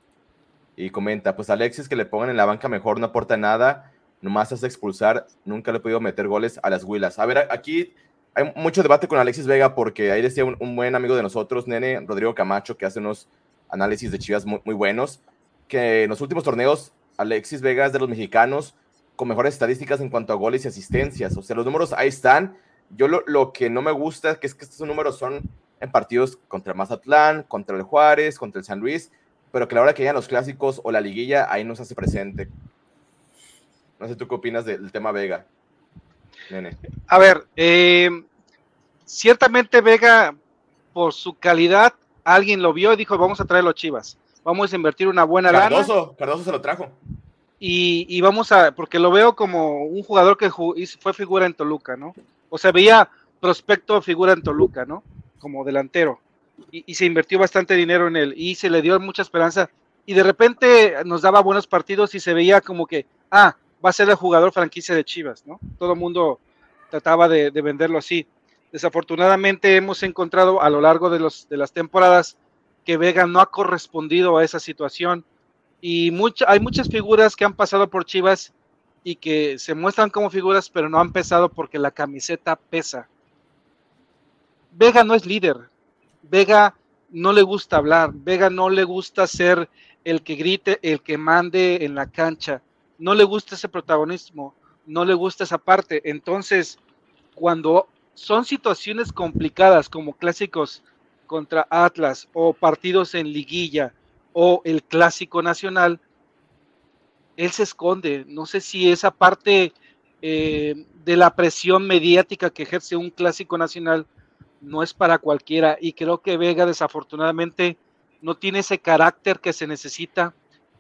Y comenta, pues Alexis que le pongan en la banca mejor no aporta nada nomás hace expulsar, nunca le he podido meter goles a las Huilas. A ver, aquí hay mucho debate con Alexis Vega porque ahí decía un, buen amigo de nosotros, Nene, Rodrigo Camacho, que hace unos análisis de Chivas muy, buenos, que en los últimos torneos Alexis Vega es de los mexicanos con mejores estadísticas en cuanto a goles y asistencias. O sea, los números ahí están. Yo lo, lo que no me gusta es que, es que estos números son en partidos contra Mazatlán, contra el Juárez, contra el San Luis, pero que a la hora que llegan los clásicos o la liguilla, ahí no se hace presente. No sé tú qué opinas del tema Vega. Nene. A ver, eh, ciertamente Vega, por su calidad, alguien lo vio y dijo, vamos a traer los Chivas. Vamos a invertir una buena Cardoso, lana. Cardoso se lo trajo. Y, y, vamos a, porque lo veo como un jugador que fue figura en Toluca, ¿no? O sea, veía prospecto figura en Toluca, ¿no? Como delantero. Y, se invirtió bastante dinero en él y se le dio mucha esperanza. Y de repente nos daba buenos partidos y se veía como que, ah, va a ser el jugador franquicia de Chivas, ¿no? Todo el mundo trataba de, venderlo así. Desafortunadamente hemos encontrado a lo largo de las temporadas que Vega no ha correspondido a esa situación y hay muchas figuras que han pasado por Chivas y que se muestran como figuras, pero no han pesado porque la camiseta pesa. Vega no es líder. Vega no le gusta hablar. Vega no le gusta ser el que grite, el que mande en la cancha no le gusta ese protagonismo, no le gusta esa parte. Entonces, cuando son situaciones complicadas como clásicos contra Atlas o partidos en liguilla o el clásico nacional, él se esconde. No sé si esa parte eh, de la presión mediática que ejerce un clásico nacional no es para cualquiera y creo que Vega desafortunadamente no tiene ese carácter que se necesita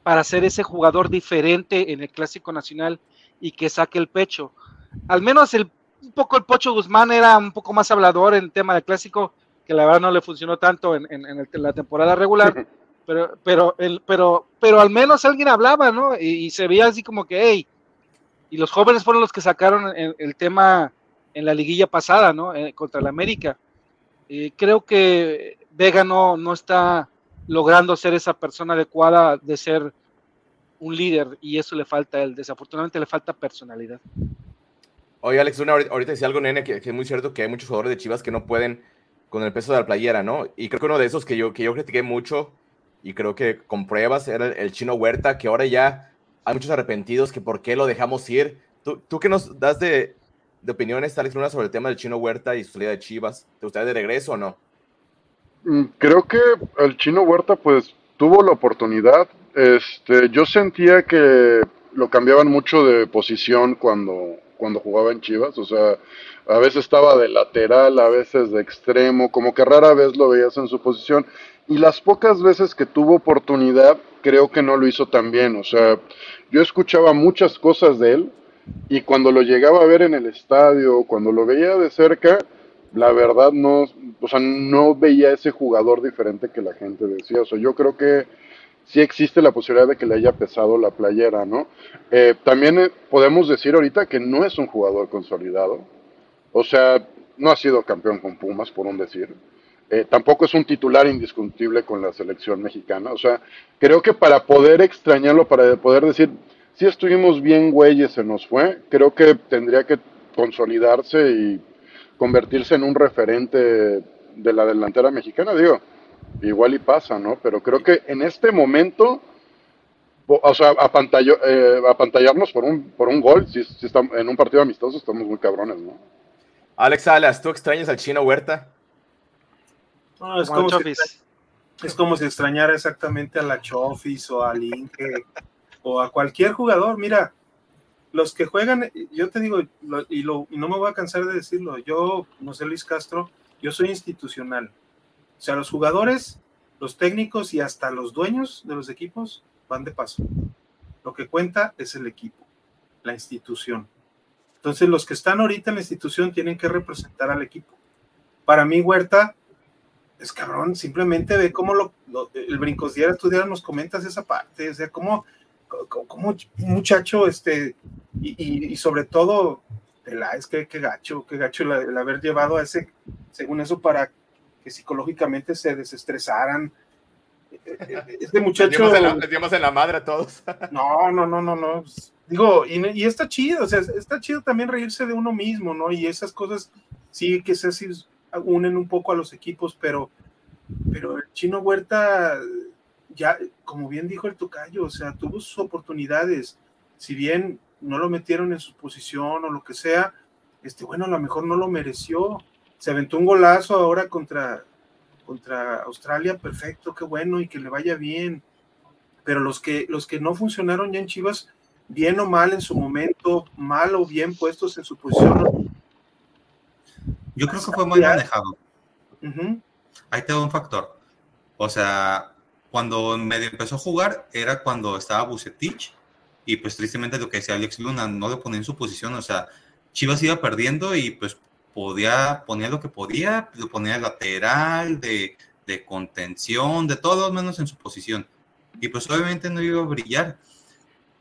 para ser ese jugador diferente en el Clásico Nacional y que saque el pecho. Al menos el, un poco el Pocho Guzmán era un poco más hablador en el tema del Clásico, que la verdad no le funcionó tanto en, la temporada regular, <laughs> pero, pero, el, pero, pero al menos alguien hablaba, ¿no? Y, se veía así como que, hey, y los jóvenes fueron los que sacaron el, tema en la liguilla pasada, ¿no? Eh, contra el América. creo que Vega no, no está logrando ser esa persona adecuada de ser un líder y eso le falta a él. Desafortunadamente le falta personalidad. Oye, Alex, ahorita decía algo, nene, que, es muy cierto que hay muchos jugadores de Chivas que no pueden con el peso de la playera, ¿no? Y creo que uno de esos que yo, que yo critiqué mucho y creo que con pruebas era el, chino Huerta, que ahora ya hay muchos arrepentidos que por qué lo dejamos ir. ¿Tú, tú qué nos das de, de opiniones, Alex Luna, sobre el tema del chino Huerta y su salida de Chivas? ¿Te gustaría de regreso o no? Mm, creo que el chino Huerta pues tuvo la oportunidad este, yo sentía que lo cambiaban mucho de posición cuando, cuando jugaba en Chivas, o sea, a veces estaba de lateral, a veces de extremo, como que rara vez lo veías en su posición. Y las pocas veces que tuvo oportunidad, creo que no lo hizo tan bien. O sea, yo escuchaba muchas cosas de él y cuando lo llegaba a ver en el estadio, cuando lo veía de cerca, la verdad no, o sea, no veía ese jugador diferente que la gente decía. O sea, yo creo que sí existe la posibilidad de que le haya pesado la playera, ¿no? Eh, también eh, podemos decir ahorita que no es un jugador consolidado. O sea, no ha sido campeón con Pumas, por un decir. Eh, tampoco es un titular indiscutible con la selección mexicana. O sea, creo que para poder extrañarlo, para poder decir, si estuvimos bien, güeyes, se nos fue, creo que tendría que consolidarse y convertirse en un referente de la delantera mexicana. Digo, igual y pasa, ¿no? Pero creo que en este momento, o sea, eh, apantallarnos por un, por un gol, si, si estamos en un partido amistoso, estamos muy cabrones, ¿no? Alex Alas, ¿tú extrañas al chino Huerta? No, es, como si, es como si extrañara exactamente a la Chofis o a Linke o a cualquier jugador. Mira, los que juegan, yo te digo, y, lo, y no me voy a cansar de decirlo, yo, no sé Luis Castro, yo soy institucional. O sea, los jugadores, los técnicos y hasta los dueños de los equipos van de paso. Lo que cuenta es el equipo, la institución. Entonces, los que están ahorita en la institución tienen que representar al equipo. Para mí, Huerta es cabrón, simplemente ve cómo lo, el Brincos Diario, tú nos comentas esa parte, o sea, cómo, cómo un muchacho, este, y, sobre todo, es que qué gacho, qué gacho el, haber llevado a ese, según eso, para que psicológicamente se desestresaran. Este muchacho. Metíamos en, la, madre a todos. <laughs> No, no, no, no, no. Digo, y, y, está chido, o sea, está chido también reírse de uno mismo, ¿no? Y esas cosas sí que se unen un poco a los equipos, pero, pero el chino Huerta, ya, como bien dijo el tocayo, o sea, tuvo sus oportunidades, si bien no lo metieron en su posición o lo que sea, este, bueno, a lo mejor no lo mereció, se aventó un golazo ahora contra, contra Australia, perfecto, qué bueno y que le vaya bien, pero los que, los que no funcionaron ya en Chivas, bien o mal en su momento, mal o bien puestos en su posición, yo creo que fue muy manejado. Ahí te un factor. O sea, cuando medio empezó a jugar era cuando estaba Bucetich y pues tristemente lo que decía Alex Luna no lo ponía en su posición. O sea, Chivas iba perdiendo y pues podía poner lo que podía, lo ponía lateral, de, de contención, de todo menos en su posición. Y pues obviamente no iba a brillar.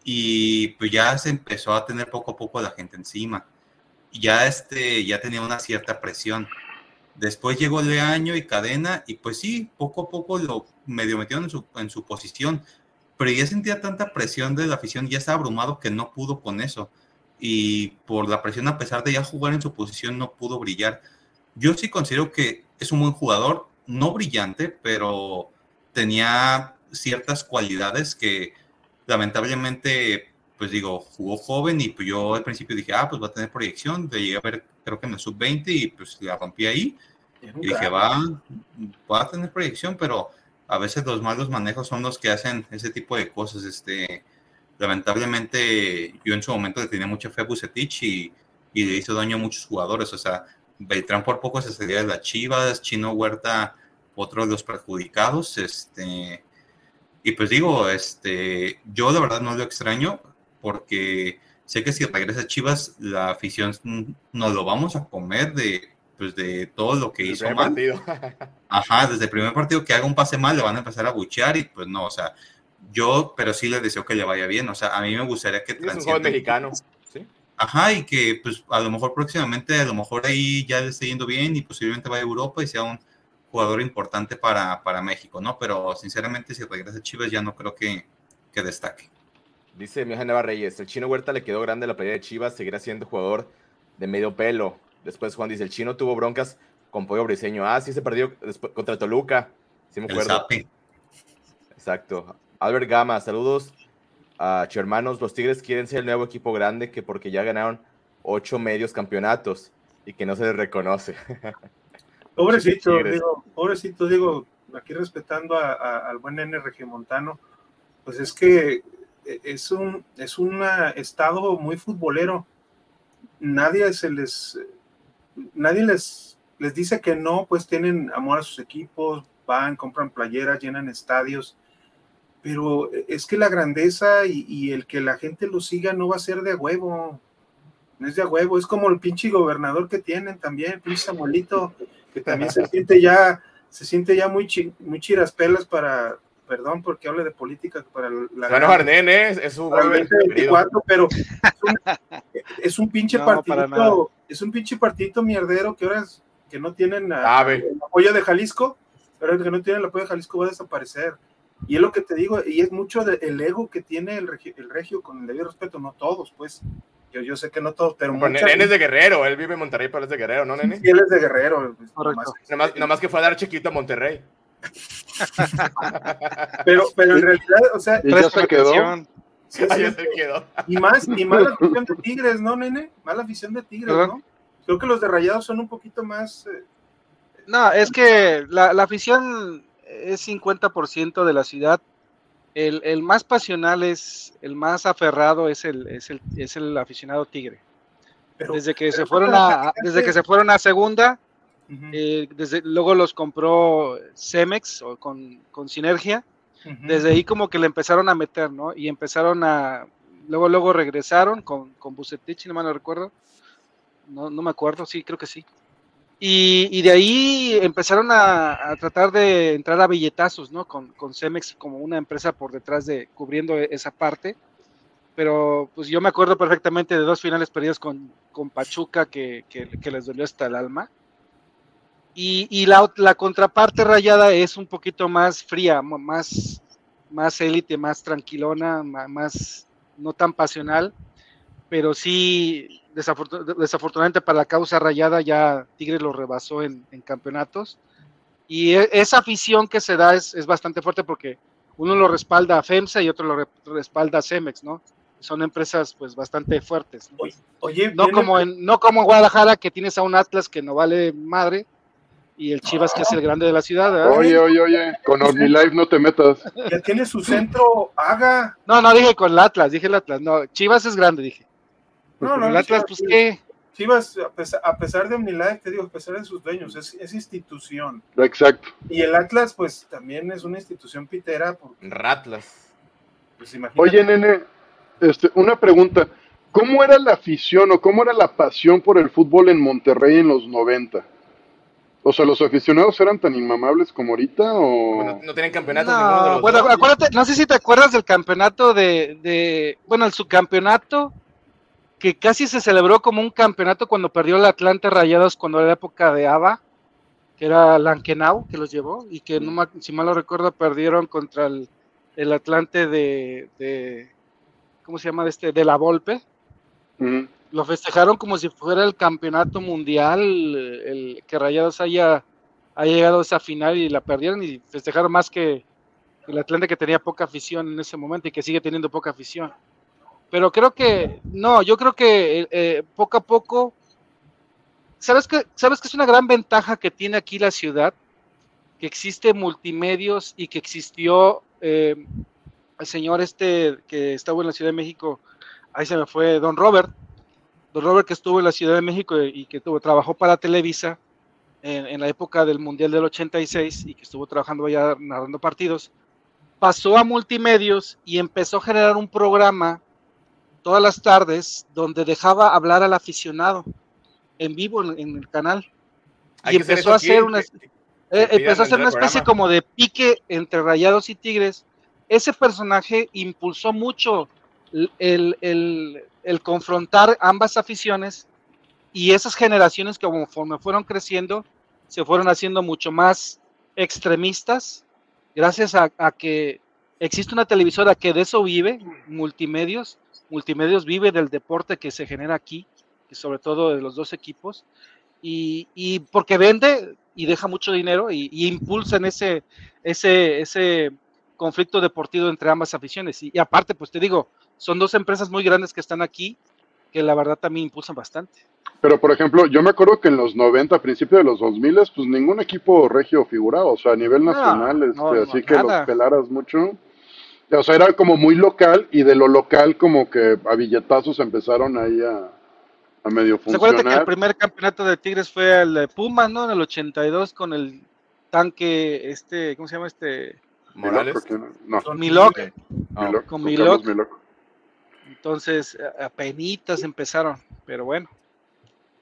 Y pues ya se empezó a tener poco a poco la gente encima ya, este, ya tenía una cierta presión. Después llegó Leaño y Cadena y pues sí, poco a poco lo medio metieron en su, en su posición, pero ya sentía tanta presión de la afición, ya estaba abrumado que no pudo con eso. Y por la presión, a pesar de ya jugar en su posición, no pudo brillar. Yo sí considero que es un buen jugador, no brillante, pero tenía ciertas cualidades que lamentablemente pues digo, jugó joven y pues yo al principio dije, ah, pues va a tener proyección, de llegué a ver, creo que en el sub-20 y pues la rompí ahí. Y dije, va, va a tener proyección, pero a veces los malos manejos son los que hacen ese tipo de cosas. Este, lamentablemente, yo en su momento le tenía mucha fe a Bucetich y, y le hizo daño a muchos jugadores. O sea, Beltrán por poco se salía de las Chivas, Chino Huerta, otro de los perjudicados. Este, y pues digo, este, yo de verdad no lo extraño porque sé que si regresa Chivas, la afición nos lo vamos a comer de, pues de todo lo que hizo mal. <laughs> Ajá, desde el primer partido que haga un pase mal le van a empezar a buchear y pues no, o sea, yo, pero sí le deseo que le vaya bien, o sea, a mí me gustaría que... Es un mexicano, ¿sí? Ajá, y que pues a lo mejor próximamente, a lo mejor ahí ya le esté yendo bien y posiblemente vaya a Europa y sea un jugador importante para, para México, ¿no? Pero sinceramente si regresa Chivas ya no creo que, que destaque. Dice mi Neva Reyes, el chino Huerta le quedó grande la pelea de Chivas, seguirá siendo jugador de medio pelo. Después Juan dice, el chino tuvo broncas con Pollo Briseño. Ah, sí, se perdió después, contra Toluca. Sí me acuerdo. Exacto. Albert Gama, saludos a hermanos. Los Tigres quieren ser el nuevo equipo grande que porque ya ganaron ocho medios campeonatos y que no se les reconoce. <laughs> pobrecito, digo, pobrecito, digo, aquí respetando al buen N Regimontano pues es que es un, es un estado muy futbolero. Nadie se les, nadie les, les dice que no, pues tienen amor a sus equipos, van, compran playeras, llenan estadios, pero es que la grandeza y, el que la gente lo siga no va a ser de huevo, no es de huevo, es como el pinche gobernador que tienen también, pinche Samuelito, que también se siente ya, se siente ya muy, chi, muy chiraspelas para, perdón porque hable de política para la bueno, Arden, ¿eh? es su 2024, pero es un, <laughs> es un pinche no, partidito, es un pinche partidito mierdero que ahora es, que no tienen a, el apoyo de Jalisco, pero que no tienen el apoyo de Jalisco va a desaparecer. Y es lo que te digo, y es mucho del de, ego que tiene el regio, el regio, con el debido respeto, no todos, pues. Yo, yo sé que no todos, pero. Bueno, Nene es de Guerrero, él vive en Monterrey, pero es de Guerrero, ¿no, Nene? Sí, él es de Guerrero. Pues, nomás, nomás, nomás, que fue a dar chiquito a Monterrey. Pero, pero en realidad, o sea, y ya se quedó. Sí, sí, ya se quedó. Y más, y más la <laughs> afición de Tigres, ¿no, nene? Más la afición de Tigres, ¿no? Creo que los de Rayados son un poquito más. Eh... No, es que la, la afición es 50% de la ciudad. El, el, más pasional es, el más aferrado es el, es el, es el aficionado tigre. Pero, desde que se fueron a, desde que se fueron a segunda, uh -huh. eh, desde, luego los compró Cemex o con, con Sinergia. Uh -huh. Desde ahí como que le empezaron a meter, ¿no? Y empezaron a, luego, luego regresaron con, con Bucetich, no me lo recuerdo. No, no me acuerdo, sí, creo que sí. Y, y, de ahí empezaron a, a, tratar de entrar a billetazos, ¿no? Con, con, Cemex como una empresa por detrás de cubriendo esa parte. Pero pues yo me acuerdo perfectamente de dos finales perdidos con, con Pachuca que, que, que, les dolió hasta el alma. Y, y la, la, contraparte rayada es un poquito más fría, más, más élite, más tranquilona, más no tan pasional, pero sí desafortunadamente para la causa rayada ya Tigres lo rebasó en, en campeonatos y e, esa afición que se da es, es, bastante fuerte porque uno lo respalda a FEMSA y otro lo re respalda a Cemex, ¿no? Son empresas pues bastante fuertes. ¿no? Oye, no como en no como en Guadalajara que tienes a un Atlas que no vale madre y el Chivas que es el grande de la ciudad. ¿verdad? Oye, oye, oye, con OmniLife no te metas. Ya tiene su centro, haga. No, no dije con el Atlas, dije el Atlas. No, Chivas es grande, dije. No, no, el Atlas, pues qué. Chivas, a pesar, a pesar de OmniLife, te digo, a pesar de sus dueños, es, es, institución. Exacto. Y el Atlas, pues también es una institución pitera. Porque, Ratlas. Pues, Oye, nene, este, una pregunta. ¿Cómo era la afición o cómo era la pasión por el fútbol en Monterrey en los 90? O sea, ¿los aficionados eran tan inmamables como ahorita o...? Bueno, no tienen campeonatos no, bueno, dos. acuérdate, no sé si te acuerdas del campeonato de, de, bueno, el subcampeonato que casi se celebró como un campeonato cuando perdió el Atlante Rayados cuando era la época de ABA, que era Lankenau que los llevó, y que no, si mal lo recuerdo perdieron contra el, el Atlante de, de, ¿cómo se llama? este, de la Volpe. Uh -huh. Lo festejaron como si fuera el campeonato mundial, el que Rayados haya, haya llegado a esa final y la perdieron y festejaron más que el Atlante que tenía poca afición en ese momento y que sigue teniendo poca afición pero creo que no, yo creo que eh, poco a poco, ¿sabes que, ¿sabes que es una gran ventaja que tiene aquí la ciudad? Que existe multimedios y que existió eh, el señor este que estaba en la Ciudad de México, ahí se me fue, don Robert, don Robert que estuvo en la Ciudad de México y que tuvo, trabajó para Televisa en, en la época del Mundial del 86 y que estuvo trabajando allá narrando partidos, pasó a multimedios y empezó a generar un programa todas las tardes donde dejaba hablar al aficionado en vivo en, en el canal. Hay y empezó a hacer una, que, eh, empezó a hacer una especie como de pique entre Rayados y Tigres. Ese personaje impulsó mucho el, el, el, el confrontar ambas aficiones y esas generaciones que conforme fueron creciendo se fueron haciendo mucho más extremistas gracias a, que existe una televisora que de eso vive, multimedios, Multimedios vive del deporte que se genera aquí, y sobre todo de los dos equipos, y, y porque vende y deja mucho dinero y, y impulsan ese, ese, ese conflicto deportivo entre ambas aficiones. Y, aparte, pues te digo, son dos empresas muy grandes que están aquí, que la verdad también impulsan bastante. Pero, por ejemplo, yo me acuerdo que en los 90, a principios de los 2000, pues ningún equipo regio figuraba, o sea, a nivel nacional, no, este, no, así que los pelaras mucho O sea, era como muy local y de lo local como que a billetazos empezaron ahí a, a medio ¿Se acuerdan que el funcionar. primer campeonato de Tigres fue el de Pumas, ¿no? En el 82 con el tanque, este, ¿cómo se llama este? Morales. No, Con Milok. Carlos Milok. Entonces, a- apenitas empezaron, pero bueno.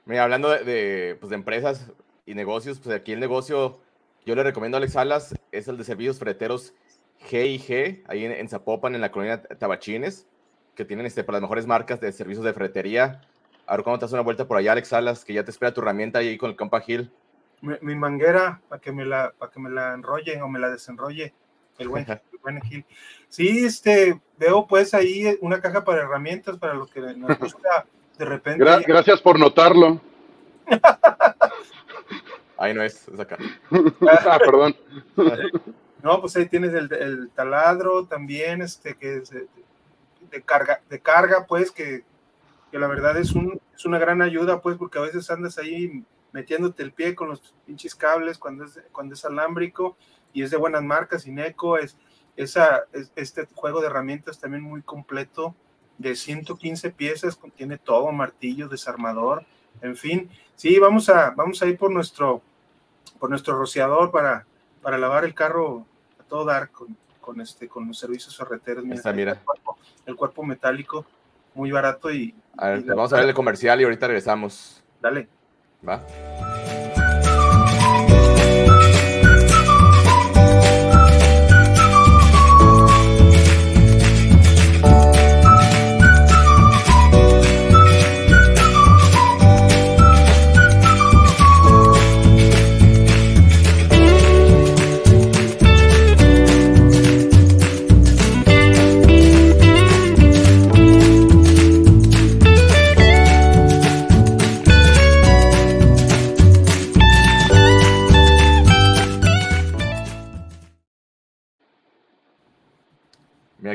Mira, hablando de, de, pues, de empresas y negocios, pues aquí el negocio, yo le recomiendo a Alex Salas, es el de servicios freteros G&G, ahí en, en Zapopan, en la colonia Tabachines, que tienen este, para las mejores marcas de servicios de fretería. Ahora, cuando te das una vuelta por allá, Alex Salas, que ya te espera tu herramienta ahí con el compa Gil. Mi, mi manguera para que me la para que me la enrolle o me la desenrolle el buen, el buen Gil. Sí, este veo pues ahí una caja para herramientas para lo que nos gusta de repente. Gra- gracias por notarlo. <laughs> Ahí no es, es acá. ah, perdón. <laughs> No, pues ahí tienes el, el taladro también, este, que es de, de carga, de carga, pues, que, que la verdad es, un, es una gran ayuda, pues, porque a veces andas ahí metiéndote el pie con los pinches cables cuando es, cuando es alámbrico y es de buenas marcas, Ineco, es, esa, es, este juego de herramientas también muy completo, de 115 piezas, contiene todo, martillo, desarmador, en fin. Sí, vamos a, vamos a ir por nuestro, por nuestro rociador para, para lavar el carro a todo dar con, con este, con los servicios ferreteros. Mira, Esta, mira. El, cuerpo, el cuerpo metálico muy barato y, A ver, y la- vamos a ver el comercial y ahorita regresamos. dale. ¿Va?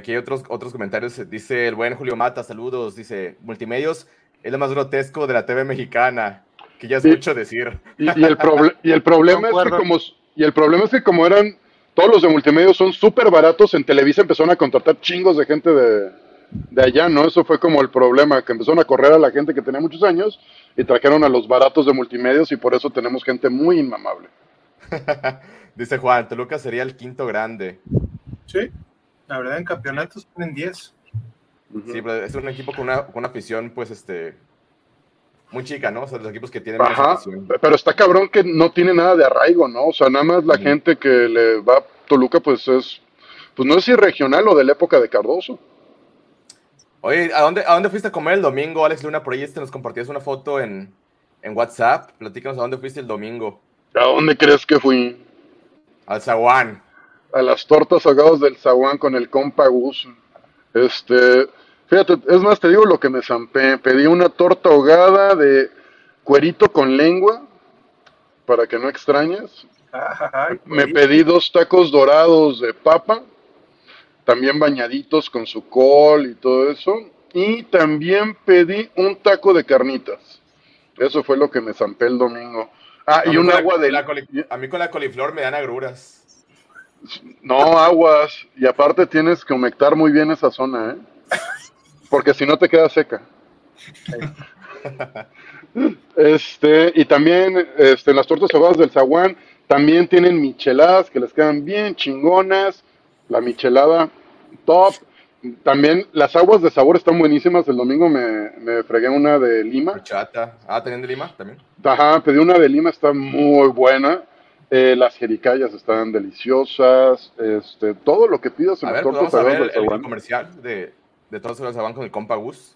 Aquí hay otros, otros comentarios. Dice el buen Julio Mata, saludos. Dice, multimedios es lo más grotesco de la TV mexicana, que ya es Sí. mucho decir. Y, y el, y el problema es que como y el problema es que como eran todos los de multimedia son súper baratos, en Televisa empezaron a contratar chingos de gente de, de allá, ¿no? Eso fue como el problema, que empezaron a correr a la gente que tenía muchos años y trajeron a los baratos de multimedios y por eso tenemos gente muy inmamable. <laughs> Dice Juan, Toluca sería el quinto grande. Sí, la verdad en campeonatos ponen 10. Ujú. Sí, pero es un equipo con una, con una afición, pues, este, muy chica, ¿no? O sea, los equipos que tienen Ajá, afición. pero está cabrón que no tiene nada de arraigo, ¿no? O sea, nada más la gente que le va a Toluca, pues es, pues no es si regional o de la época de Cardoso. Oye, ¿a dónde, ¿a dónde fuiste a comer el domingo, Alex Luna? Por ahí este nos compartías una foto en, en WhatsApp. Platícanos a dónde fuiste el domingo. ¿A dónde crees que fui? Al Zaguán. A las tortas ahogadas del zaguán con el compa Gus. Este, fíjate, es más, te digo lo que me zampé. Pedí una torta ahogada de cuerito con lengua, para que no extrañes. Ay, <laughs> Me pedí dos tacos dorados de papa, también bañaditos con su col y todo eso. Y también pedí un taco de carnitas. Eso fue lo que me zampé el domingo. Ah, A y un la- agua de... la A mí con la coliflor me dan agruras. No, aguas. Y aparte tienes que humectar muy bien esa zona, ¿eh? Porque si no te queda seca. Este, y también este, las tortas ahogadas del zaguán también tienen micheladas que les quedan bien chingonas. La michelada top. También las aguas de sabor están buenísimas. El domingo me, me fregué una de Lima. Chata. Ah, ¿también de Lima? También. Ajá, pedí una de Lima, está muy buena. Eh, las jericayas están deliciosas. Este, todo lo que pidas en A las ver, pues tortas vamos a ver ahogadas el, el comercial de, de todos los Zaguán con el compa Gus.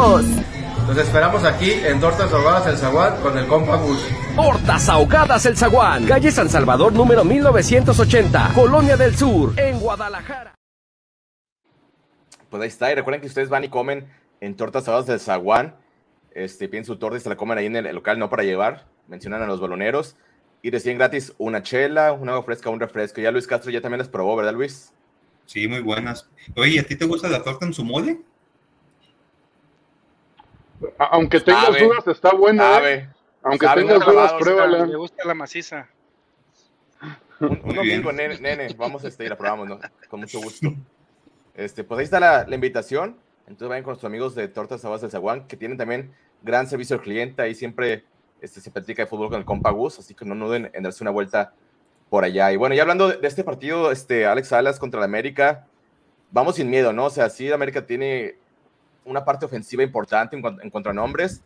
Los esperamos aquí en Tortas Ahogadas El Zaguán con el compa Gus. Tortas Ahogadas El Zaguán. Calle San Salvador número 1980. Colonia del Sur, en Guadalajara. Pues ahí está. Y recuerden que ustedes van y comen en tortas saladas del zaguán. Este, piden su torta y se la comen ahí en el local, no para llevar. Mencionan a los baloneros. Y recién gratis una chela, una agua fresca, un refresco. Ya Luis Castro ya también las probó, ¿verdad, Luis? Sí, muy buenas. Oye, ¿a ti te gusta la torta en su mole? Aunque tengas dudas, está buena. ¿eh? Aunque tengas dudas, pruébala. Me gusta la maciza. Un, <laughs> un domingo, nene, nene, vamos este, y la probamos, ¿no? Con mucho gusto. Este, pues ahí está la, la invitación. Entonces vayan con nuestros amigos de Tortas Sabas del Zaguán, que tienen también gran servicio al cliente. Ahí siempre este, se platica de fútbol con el compa Gus, así que no duden en darse una vuelta por allá. Y bueno, ya hablando de, este partido, este, Alex Salas contra la América, vamos sin miedo, ¿no? O sea, sí, América tiene una parte ofensiva importante en, en cuanto a nombres,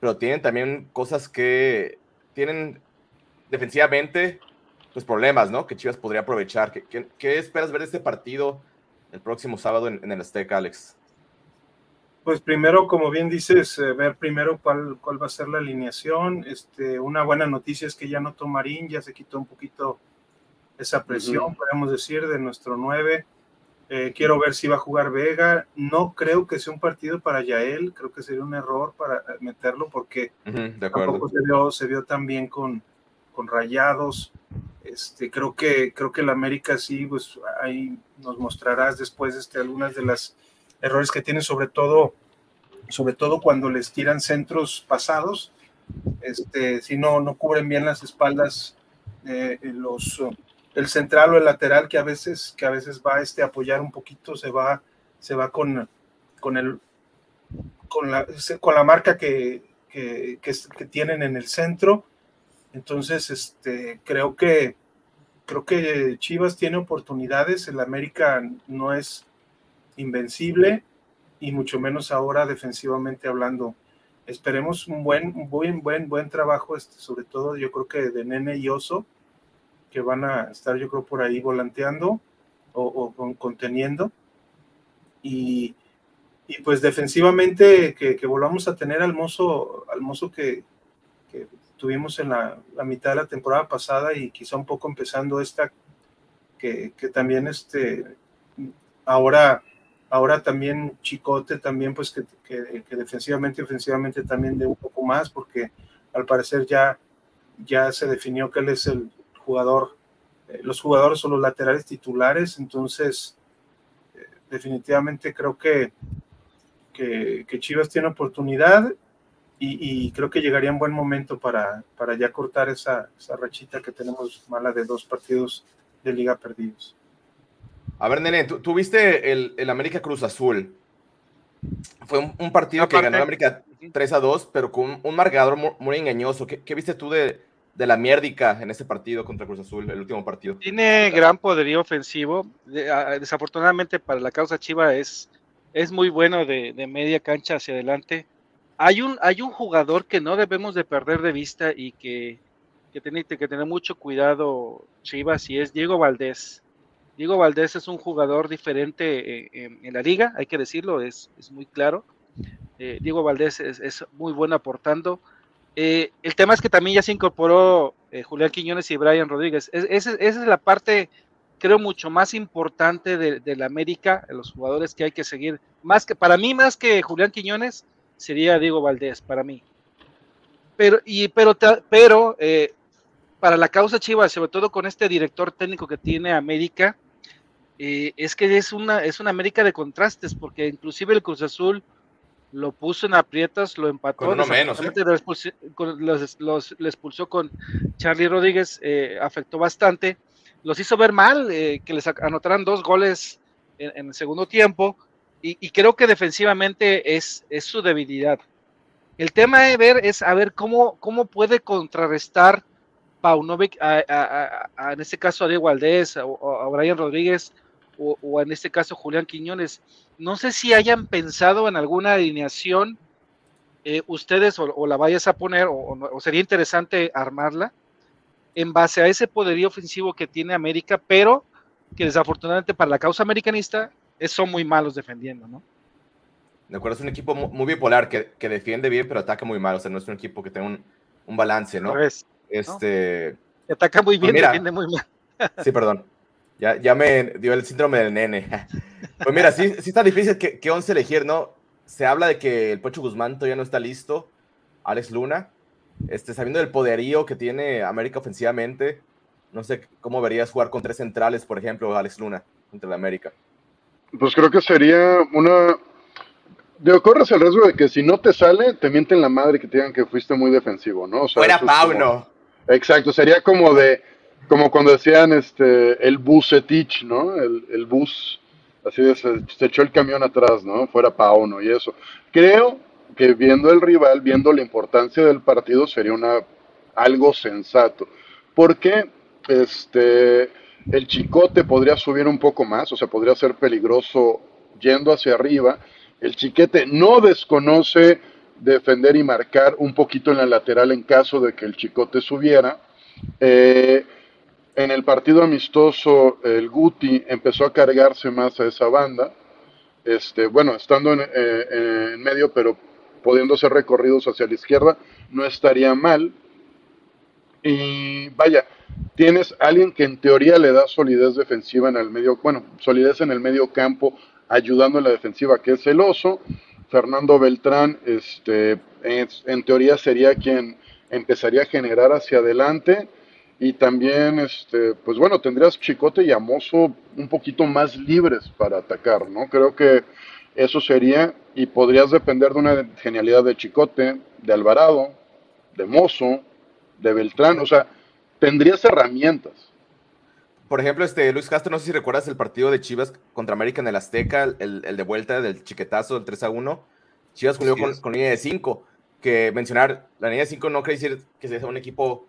pero tienen también cosas que tienen defensivamente pues problemas, ¿no? Que Chivas podría aprovechar. ¿Qué, qué, esperas ver de este partido el próximo sábado en, en, el Azteca, Alex? Pues primero, como bien dices, eh, ver primero cuál, cuál va a ser la alineación. Este, una buena noticia es que ya no Marín, ya se quitó un poquito esa presión, uh -huh. podemos decir, de nuestro 9. Eh, quiero ver si va a jugar Vega. No creo que sea un partido para Yael, creo que sería un error para meterlo porque uh -huh, de tampoco se vio, se vio tan bien con, con Rayados. Este, creo que creo que el América sí, pues ahí nos mostrarás después este, algunas de las errores que tiene, sobre todo, sobre todo cuando les tiran centros pasados, este, si no, no cubren bien las espaldas eh, los el central o el lateral que a veces que a veces va este, a apoyar un poquito, se va, se va con, con el con la, con la marca que, que, que, tienen en el centro entonces, este, creo que creo que Chivas tiene oportunidades. El América no es invencible y mucho menos ahora defensivamente hablando. Esperemos un buen, buen, buen, buen trabajo, este, sobre todo yo creo que de Nene y Oso, que van a estar yo creo por ahí volanteando o, conteniendo. Y, y, pues defensivamente que, que, volvamos a tener al mozo, al mozo que, que tuvimos en la, mitad de la temporada pasada y quizá un poco empezando esta, que, que también este, ahora, ahora también Chicote, también pues que, que, que, defensivamente y ofensivamente también de un poco más, porque al parecer ya, ya se definió que él es el jugador, eh, los jugadores son los laterales titulares, entonces eh, definitivamente creo que, que, que Chivas tiene oportunidad y, y, creo que llegaría en buen momento para, para ya cortar esa, esa, rachita que tenemos mala de dos partidos de liga perdidos. A ver, Nene, tú, tú viste el, el, América Cruz Azul. Fue un, un partido Aparte, que ganó el América 3 a 2, pero con un marcador muy, muy engañoso. ¿Qué, ¿Qué, viste tú de, de la mierdica en ese partido contra Cruz Azul, el último partido? Tiene gran poderío ofensivo. Desafortunadamente para la causa Chiva es, es muy bueno de, media cancha hacia adelante hay un, hay un jugador que no debemos de perder de vista y que, que tiene que tener mucho cuidado Chivas y es Diego Valdés. Diego Valdés es un jugador diferente en, en la liga, hay que decirlo, es, es muy claro. Eh, Diego Valdés es, es, muy bueno aportando. Eh, el tema es que también ya se incorporó eh, Julián Quiñones y Brian Rodríguez. Es, esa es la parte, creo, mucho más importante de, la América, de los jugadores que hay que seguir. Más que, para mí, más que Julián Quiñones, sería Diego Valdés para mí. Pero, pero, eh, para la causa Chivas, sobre todo con este director técnico que tiene América, es que es una, es una América de contrastes, porque inclusive el Cruz Azul lo puso en aprietas, lo empató, con uno menos, ¿eh? lo, expulsó, con, los, los, lo expulsó con Charlie Rodríguez, eh, afectó bastante, los hizo ver mal, eh, que les anotaran dos goles en, en el segundo tiempo, y, y, creo que defensivamente es, es su debilidad. El tema de ver es a ver cómo, cómo puede contrarrestar Paunovic, a, a, a, en este caso a Diego Valdés, o a, Brian Rodríguez, o, o, en este caso Julián Quiñones. No sé si hayan pensado en alguna alineación eh, ustedes o, o, la vayas a poner, o, sería interesante armarla, en base a ese poderío ofensivo que tiene América, pero que desafortunadamente para la causa americanista son muy malos defendiendo, ¿no? De acuerdo, es un equipo muy bipolar que, que, defiende bien, pero ataca muy mal. O sea, no es un equipo que tenga un, un balance, ¿no? Este. ¿no? Ataca muy bien, pues mira, defiende muy mal. sí, perdón. Ya, ya me dio el síndrome del nene. <laughs> Pues mira, sí, sí está difícil que, que once elegir, ¿no? Se habla de que el Pocho Guzmán todavía no está listo. Alex Luna. Este, sabiendo del poderío que tiene América ofensivamente, no sé cómo verías jugar con tres centrales, por ejemplo, Alex Luna, contra el América. Pues creo que sería una. De corres el riesgo de que si no te sale, te mienten la madre que te digan que fuiste muy defensivo, ¿no? O sea, Fuera como- Pauno. Exacto, sería como de. Como cuando decían este el busetich, ¿no? El, bus. Así de se, se echó el camión atrás, ¿no? Fuera Pauno y eso. Creo que viendo el rival, viendo la importancia del partido, sería una algo sensato. Porque este el chicote podría subir un poco más, o sea, podría ser peligroso yendo hacia arriba. El chiquete no desconoce defender y marcar un poquito en la lateral en caso de que el chicote subiera. Eh, en el partido amistoso, el Guti empezó a cargarse más a esa banda. Este, bueno, estando en, eh, en medio, pero pudiendo hacer recorridos hacia la izquierda, no estaría mal. Y vaya, tienes alguien que en teoría le da solidez defensiva en el medio, bueno, solidez en el medio campo, ayudando en la defensiva, que es el oso. Fernando Beltrán, este, es- en teoría sería quien empezaría a generar hacia adelante. Y también, este, pues bueno, tendrías Chicote y Amoso un poquito más libres para atacar, ¿no? Creo que eso sería, y podrías depender de una genialidad de Chicote, de Alvarado, de Mozo, de Beltrán, o sea, tendrías herramientas. Por ejemplo, este Luis Castro, no sé si recuerdas el partido de Chivas contra América en el Azteca, el, el de vuelta del chiquetazo del 3 a 1. Chivas jugó con, con línea de 5. Que mencionar, la línea de 5 no quiere decir que sea un equipo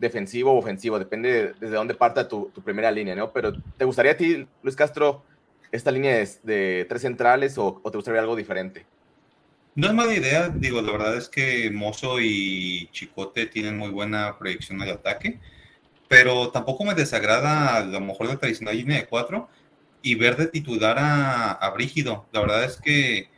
defensivo o ofensivo, depende de- desde dónde parta tu, primera línea, ¿no? Pero ¿te gustaría a ti, Luis Castro, esta línea de, tres centrales o, o te gustaría algo diferente? No es mala idea, digo, la verdad es que Mozo y Chicote tienen muy buena proyección al ataque, pero tampoco me desagrada a lo mejor la tradicional línea de cuatro y ver de titular a, a Brígido. La verdad es que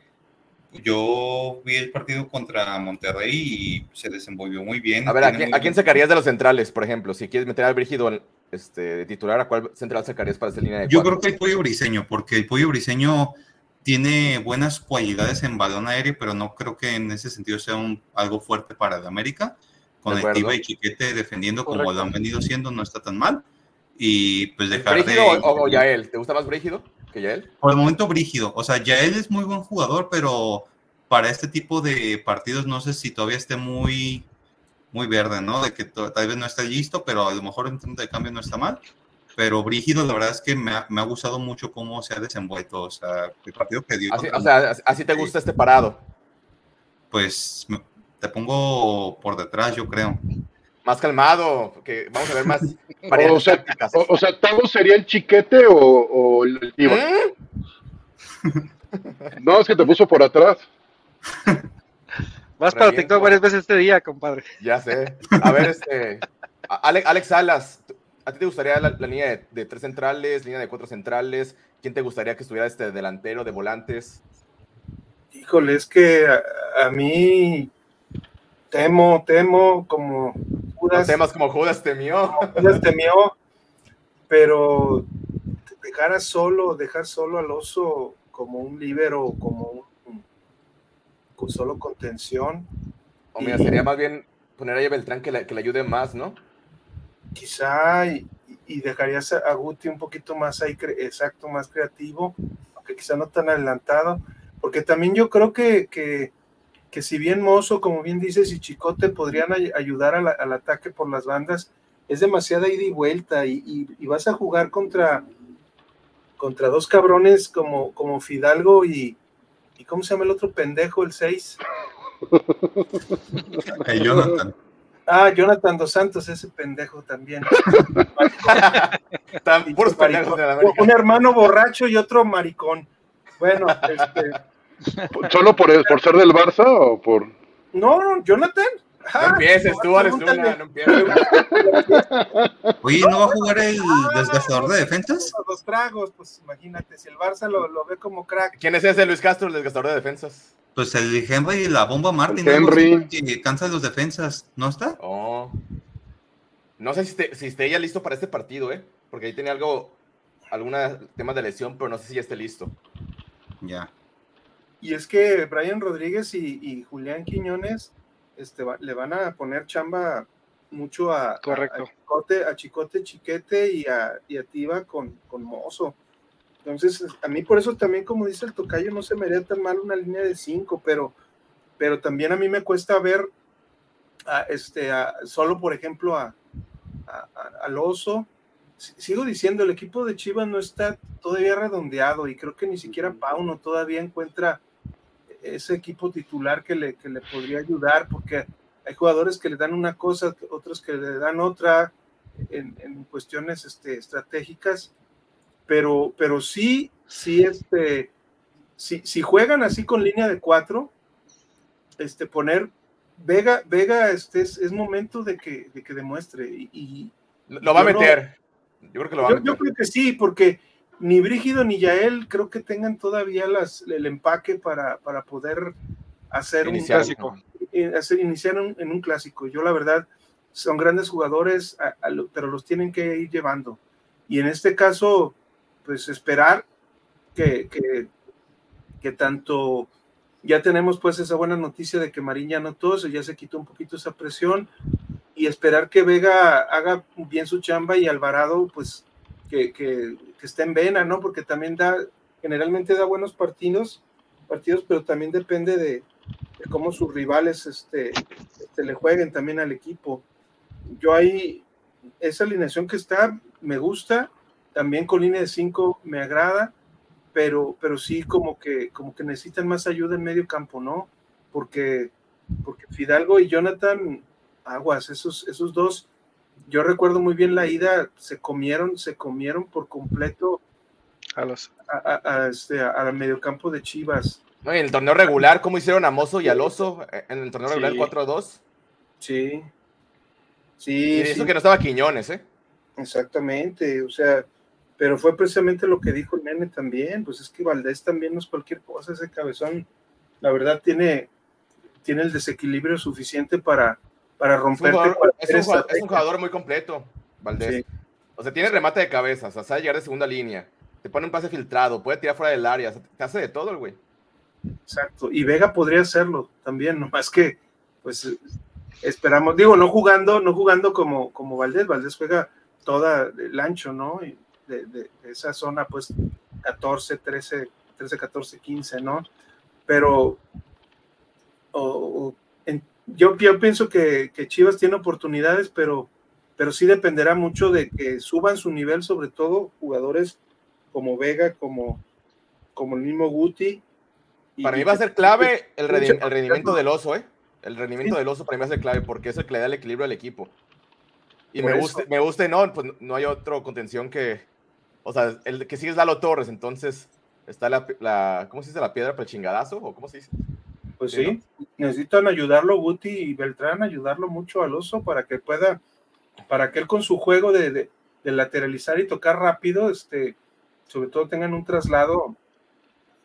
yo vi el partido contra Monterrey y se desenvolvió muy bien. A ver, ¿a quién, a quién sacarías de los centrales, por ejemplo? Si quieres meter al Brígido este, de titular, ¿a cuál central sacarías para esa línea de Yo cuatro? creo que el pollo briseño, porque el pollo briseño tiene buenas cualidades en balón aéreo, pero no creo que en ese sentido sea un, algo fuerte para el América. Con De el. Tiva y Chiquete defendiendo como Correcto. lo han venido siendo, no está tan mal. Y pues dejar de. ¿Brígido o, o Yael? ¿Te gusta más Brígido que Yael? Por el momento, Brígido. O sea, ya él es muy buen jugador, pero para este tipo de partidos no sé si todavía esté muy, muy verde, ¿no? De que tal vez no está listo, pero a lo mejor en términos de cambio no está mal. Pero Brígido, la verdad es que me ha, me ha gustado mucho cómo se ha desenvuelto. O sea, el partido que dio. Así, o sea, así- te gusta este parado. pues te pongo por detrás, yo creo. Más calmado, porque vamos a ver más <laughs> variantes O sea, tácticas. o, o sea, ¿Tavo sería el chiquete o, o el Tiva? <laughs> ¿Mm? No, es que te puso por atrás. Vas para. TikTok varias veces este día, compadre. Ya sé. A ver, este. a- Ale- Alex Salas, ¿a ti te gustaría la, la línea de, de tres centrales, línea de cuatro centrales? ¿Quién te gustaría que estuviera este delantero de volantes? Híjole, es que a, a mí temo, temo como Judas, temas como Judas temió. Judas temió, pero dejar a solo, dejar solo al oso como un líbero, como un con solo contención, O mira, sería más bien poner ahí a Beltrán que le, que le ayude más, ¿no? quizá y, y dejarías a Guti un poquito más ahí, exacto, más creativo, aunque quizá no tan adelantado, porque también yo creo que, que, que si bien Mozo, como bien dices, y Chicote podrían ay- ayudar la- al ataque por las bandas, es demasiada ida y vuelta y, y- y vas a jugar contra, contra dos cabrones como, como Fidalgo y, y ¿cómo se llama el otro pendejo, el 6? El <laughs> Jonathan. Ah, Jonathan Dos Santos, ese pendejo también. <laughs> Un hermano borracho y otro maricón. Bueno, este, <laughs> ¿Solo por, por ser del Barça o por...? no, no, Jonathan. No empieces tú, Alex Luna, no empieces. Oye, ¿no va a jugar el desgastador de defensas? Los tragos, pues imagínate, si el Barça lo, lo ve como crack. ¿Quién es ese Luis Castro, el desgastador de defensas? Pues el Henry y la bomba Martin. El Henry. Que cansa los defensas, ¿no está? Oh. No sé si, esté- si esté ya listo para este partido, ¿eh? Porque ahí tenía algo algún tema de lesión, pero no sé si ya esté listo. Ya. Y es que Brian Rodríguez y, y Julián Quiñones este, va- le van a poner chamba mucho a, Correcto. a Chicote, a Chicote Chiquete y a, y a Tiva con, con Mozo. Entonces, a mí por eso también, como dice el tocayo, no se me haría tan mal una línea de cinco, pero, pero también a mí me cuesta ver a, este, a- solo, por ejemplo, a, al Oso. Sigo diciendo, el equipo de Chivas no está todavía redondeado y creo que ni siquiera Pauno todavía encuentra ese equipo titular que le, que le podría ayudar, porque hay jugadores que le dan una cosa, otros que le dan otra en, en cuestiones este, estratégicas, pero, pero sí, sí, este, si, si juegan así con línea de cuatro, este, poner Vega, Vega, este, es, es momento de que, de que demuestre y, y Lo va a no- meter. Yo creo que lo va a meter. yo creo que sí, porque ni Brígido ni Yael creo que tengan todavía las, el empaque para, para poder hacer Iniciar. un clásico, eh, hacer, iniciar un- en un clásico. Yo la verdad, son grandes jugadores, a- a lo- pero los tienen que ir llevando. Y en este caso, pues esperar que, que, que tanto ya tenemos pues esa buena noticia de que Marín ya no tose, ya se quitó un poquito esa presión y esperar que Vega haga bien su chamba y Alvarado pues que, que, esté en vena, ¿no? Porque también da, generalmente da buenos partidos, partidos, pero también depende de, de cómo sus rivales este, este, le jueguen también al equipo. Yo ahí, esa alineación que está, me gusta, también con línea de 5 me agrada, pero, pero sí como que, como que necesitan más ayuda en medio campo, ¿no? Porque, porque Fidalgo y Jonathan, aguas, esos, esos dos, yo recuerdo muy bien la ida, se comieron, se comieron por completo A los, a, a- a este, a- al mediocampo de Chivas. No, y en el torneo regular, ¿cómo hicieron a Mozo y al Oso eh, en el torneo Sí. regular 4-2? Sí. Y Sí, eso sí, que no estaba Quiñones, ¿eh? exactamente. O sea, pero fue precisamente lo que dijo el nene también. Pues es que Valdés también no es cualquier cosa, ese cabezón. La verdad tiene, tiene el desequilibrio suficiente para, para Es jugador, es jugador- es un jugador muy completo, Valdés. Sí. O sea, tiene remate de cabeza, o sea, sabe llegar de segunda línea. Te pone un pase filtrado, puede tirar fuera del área, o sea, te hace de todo el güey. Exacto. Y Vega podría hacerlo también, nomás que, pues, esperamos, digo, no jugando, no jugando como, como Valdés, Valdés juega toda el ancho, ¿no? De, de- de esa zona, pues, 14, 13, 13, 14, 15, ¿no? Pero o- o en- yo, yo pienso que, que Chivas tiene oportunidades, pero, pero sí dependerá mucho de que suban su nivel, sobre todo jugadores como Vega, como, como el mismo Guti. y- Para mí va a ser clave el, rendimiento del oso, ¿eh? El rendimiento Sí. del oso para mí va a ser clave porque es el que le da el equilibrio al equipo. Y Por me guste, me guste, no, pues no hay otro contención que. O sea, el que sigue es Lalo Torres, entonces está la, la- ¿cómo se dice? La piedra para el chingadazo, o cómo se dice. Pues Sí, sí, necesitan ayudarlo Guti y Beltrán, ayudarlo mucho al oso para que pueda, para que él con su juego de, de- de lateralizar y tocar rápido, este, sobre todo tengan un traslado,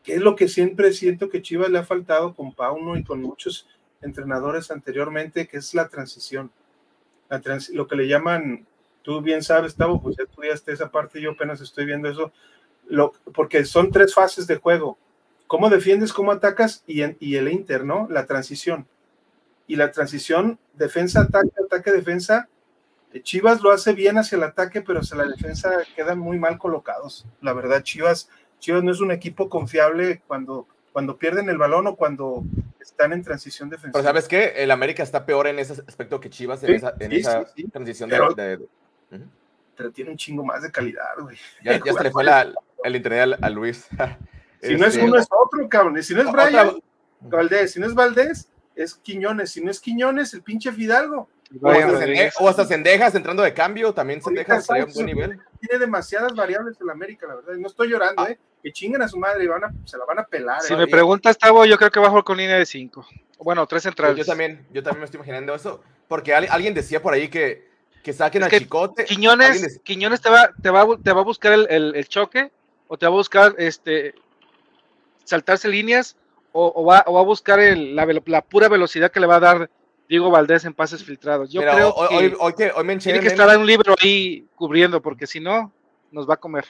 que es lo que siempre siento que Chivas le ha faltado con Pauno y con muchos entrenadores anteriormente, que es la transición. La trans- lo que le llaman, tú bien sabes, Tavo, pues ya estudiaste esa parte, yo apenas estoy viendo eso, lo, porque son tres fases de juego cómo defiendes, cómo atacas y, en- y el Inter, ¿no? La transición. Y la transición, defensa, ataque, ataque, defensa. eh, Chivas lo hace bien hacia el ataque, pero hacia la defensa quedan muy mal colocados. La verdad, Chivas, Chivas no es un equipo confiable cuando, cuando pierden el balón o cuando están en transición defensiva. Pero ¿sabes qué? El América está peor en ese aspecto que Chivas en Sí, esa, en sí, esa sí, sí. transición Pero- de, de- Ujú. Pero tiene un chingo más de calidad, güey. Ya, ya se le fue la- el internet a, Luis. <laughs> Si no es Este, uno, es otro, cabrón. Si no es otra- Brian, Valdés. Si no es Valdés, es Quiñones. Si no es Quiñones, el pinche Fidalgo. O Brian hasta, o Cendejas entrando de cambio, también Cendejas un buen nivel. Tiene demasiadas variables el América, la verdad. Y no estoy llorando, Ah. ¿eh? Que chinguen a su madre y van a, se la van a pelar. Si ¿eh? me preguntas, Tavo, yo creo que bajo con línea de 5. Bueno, tres centrales. yo también, yo también me estoy imaginando eso, porque al- alguien decía por ahí que, que saquen Es a Chicote. Quiñones, decía- Quiñones te va, te va, te va a buscar el, el- el choque o te va a buscar este saltarse líneas o, o va, o va a buscar el- la, pura velocidad que le va a dar Diego Valdés en pases filtrados. Yo Mira, creo hoy, que hoy, hoy que hoy me tiene en que estar en un libro ahí cubriendo porque si no nos va a comer.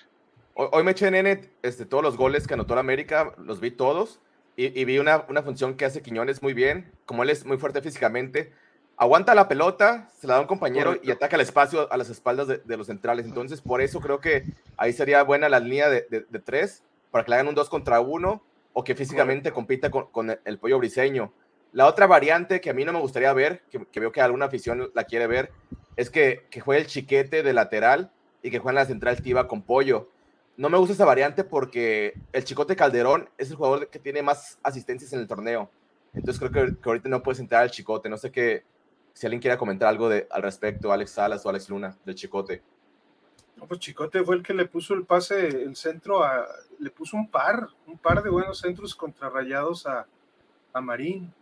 Hoy, me eché en este, todos los goles que anotó la América, los vi todos. Y, vi una, una, función que hace Quiñones muy bien. Como él es muy fuerte físicamente, aguanta la pelota, se la da a un compañero y ataca el espacio a las espaldas de, los centrales. Entonces, por eso creo que ahí sería buena la línea de, de tres para que le hagan un dos contra uno o que físicamente compita con, con, el pollo briseño. La otra variante que a mí no me gustaría ver, que, que veo que alguna afición la quiere ver, es que, que juegue el chiquete de lateral y que juegue en la central tiva con pollo no me gusta esa variante porque el Chicote Calderón es el jugador que tiene más asistencias en el torneo. Entonces creo que, ahorita no puedes entrar al Chicote. No sé qué, si alguien quiera comentar algo de, al respecto, Alex Salas o Alex Luna, del Chicote. No, pues Chicote fue el que le puso el pase, el centro, a, le puso un par, un par de buenos centros contrarrayados a, a Marín.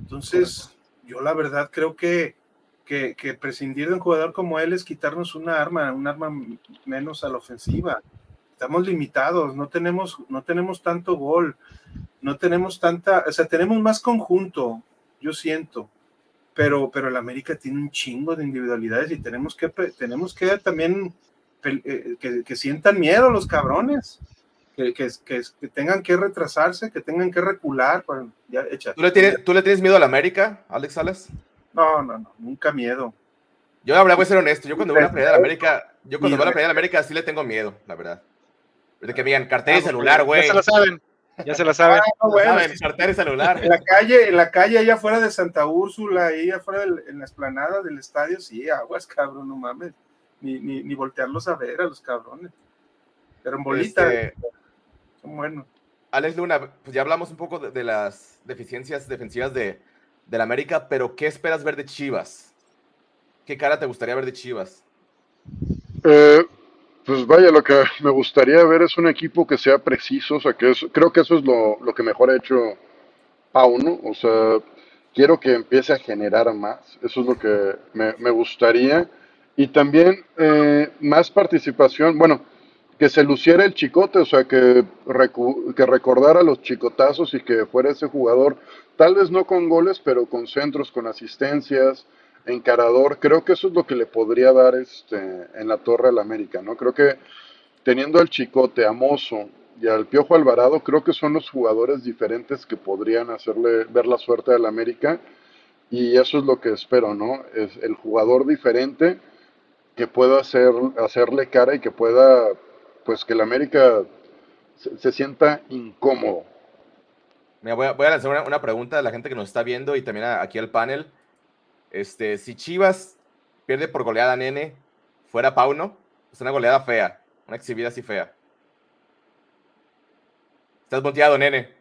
Entonces, yo la verdad creo que, que, que prescindir de un jugador como él es quitarnos una arma, un arma menos a la ofensiva. Estamos limitados, no tenemos, no tenemos tanto gol, no tenemos tanta, o sea, tenemos más conjunto, yo siento, pero, pero el América tiene un chingo de individualidades y tenemos que, tenemos que también eh, que, sientan miedo los cabrones. Que, que, que, tengan que retrasarse, que tengan que recular. ya, ¿Tú, le tienes, ¿Tú le tienes miedo a la América, Alex Salas? No, no, no, nunca miedo. Yo la verdad voy a ser honesto, yo cuando voy a la pelea de América, yo cuando voy a la pelea de América sí le tengo miedo, la verdad. De que vean cartel y celular, güey. Ya se lo saben. Ya se lo saben. Ah, bueno, cartel y celular. En la calle, en la calle allá afuera de Santa Úrsula, ahí afuera en la esplanada del estadio, sí, aguas, cabrón, no mames. Ni, ni, ni voltearlos a ver a los cabrones. Pero en bolita, este, son buenos. Alex Luna, pues ya hablamos un poco de, las deficiencias defensivas de, de la América, pero ¿qué esperas ver de Chivas? ¿Qué cara te gustaría ver de Chivas? Eh, pues vaya, lo que me gustaría ver es un equipo que sea preciso, o sea, que creo que eso es lo, que mejor ha hecho Pauno, o sea, quiero que empiece a generar más, eso es lo que me, gustaría, y también eh, más participación, bueno, que se luciera el chicote, o sea, que, que recordara los chicotazos y que fuera ese jugador, tal vez no con goles, pero con centros, con asistencias, encarador, creo que eso es lo que le podría dar este, en la Torre al América, ¿no? Creo que teniendo al Chicote, a Mozo y al Piojo Alvarado, creo que son los jugadores diferentes que podrían hacerle ver la suerte al América y eso es lo que espero, ¿no? Es el jugador diferente que pueda hacer, hacerle cara y que pueda, pues que el América se, sienta incómodo. Mira, voy, a, voy a lanzar una, pregunta a la gente que nos está viendo y también aquí al panel. Este, si Chivas pierde por goleada, nene, fuera Pauno, es una goleada fea, una exhibida así fea. Estás volteado, nene.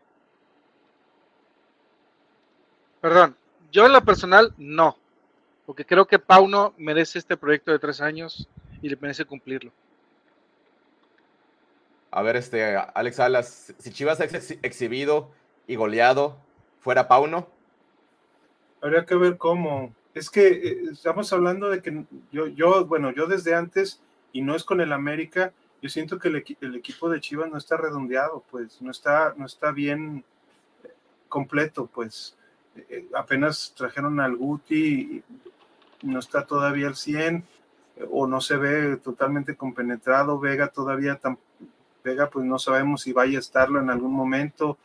Perdón, yo en lo personal no, porque creo que Pauno merece este proyecto de tres años y le merece cumplirlo. A ver, este, Alex Alas, si Chivas es exhibido y goleado, fuera Pauno. Habría que ver cómo es que eh, estamos hablando de que yo, yo, bueno, yo desde antes, y no es con el América, yo siento que el, el equipo de Chivas no está redondeado, pues, no está, no está bien completo, pues. Eh, apenas trajeron al Guti, no está todavía al 100, o no se ve totalmente compenetrado, Vega todavía tan, Vega pues no sabemos si vaya a estarlo en algún momento,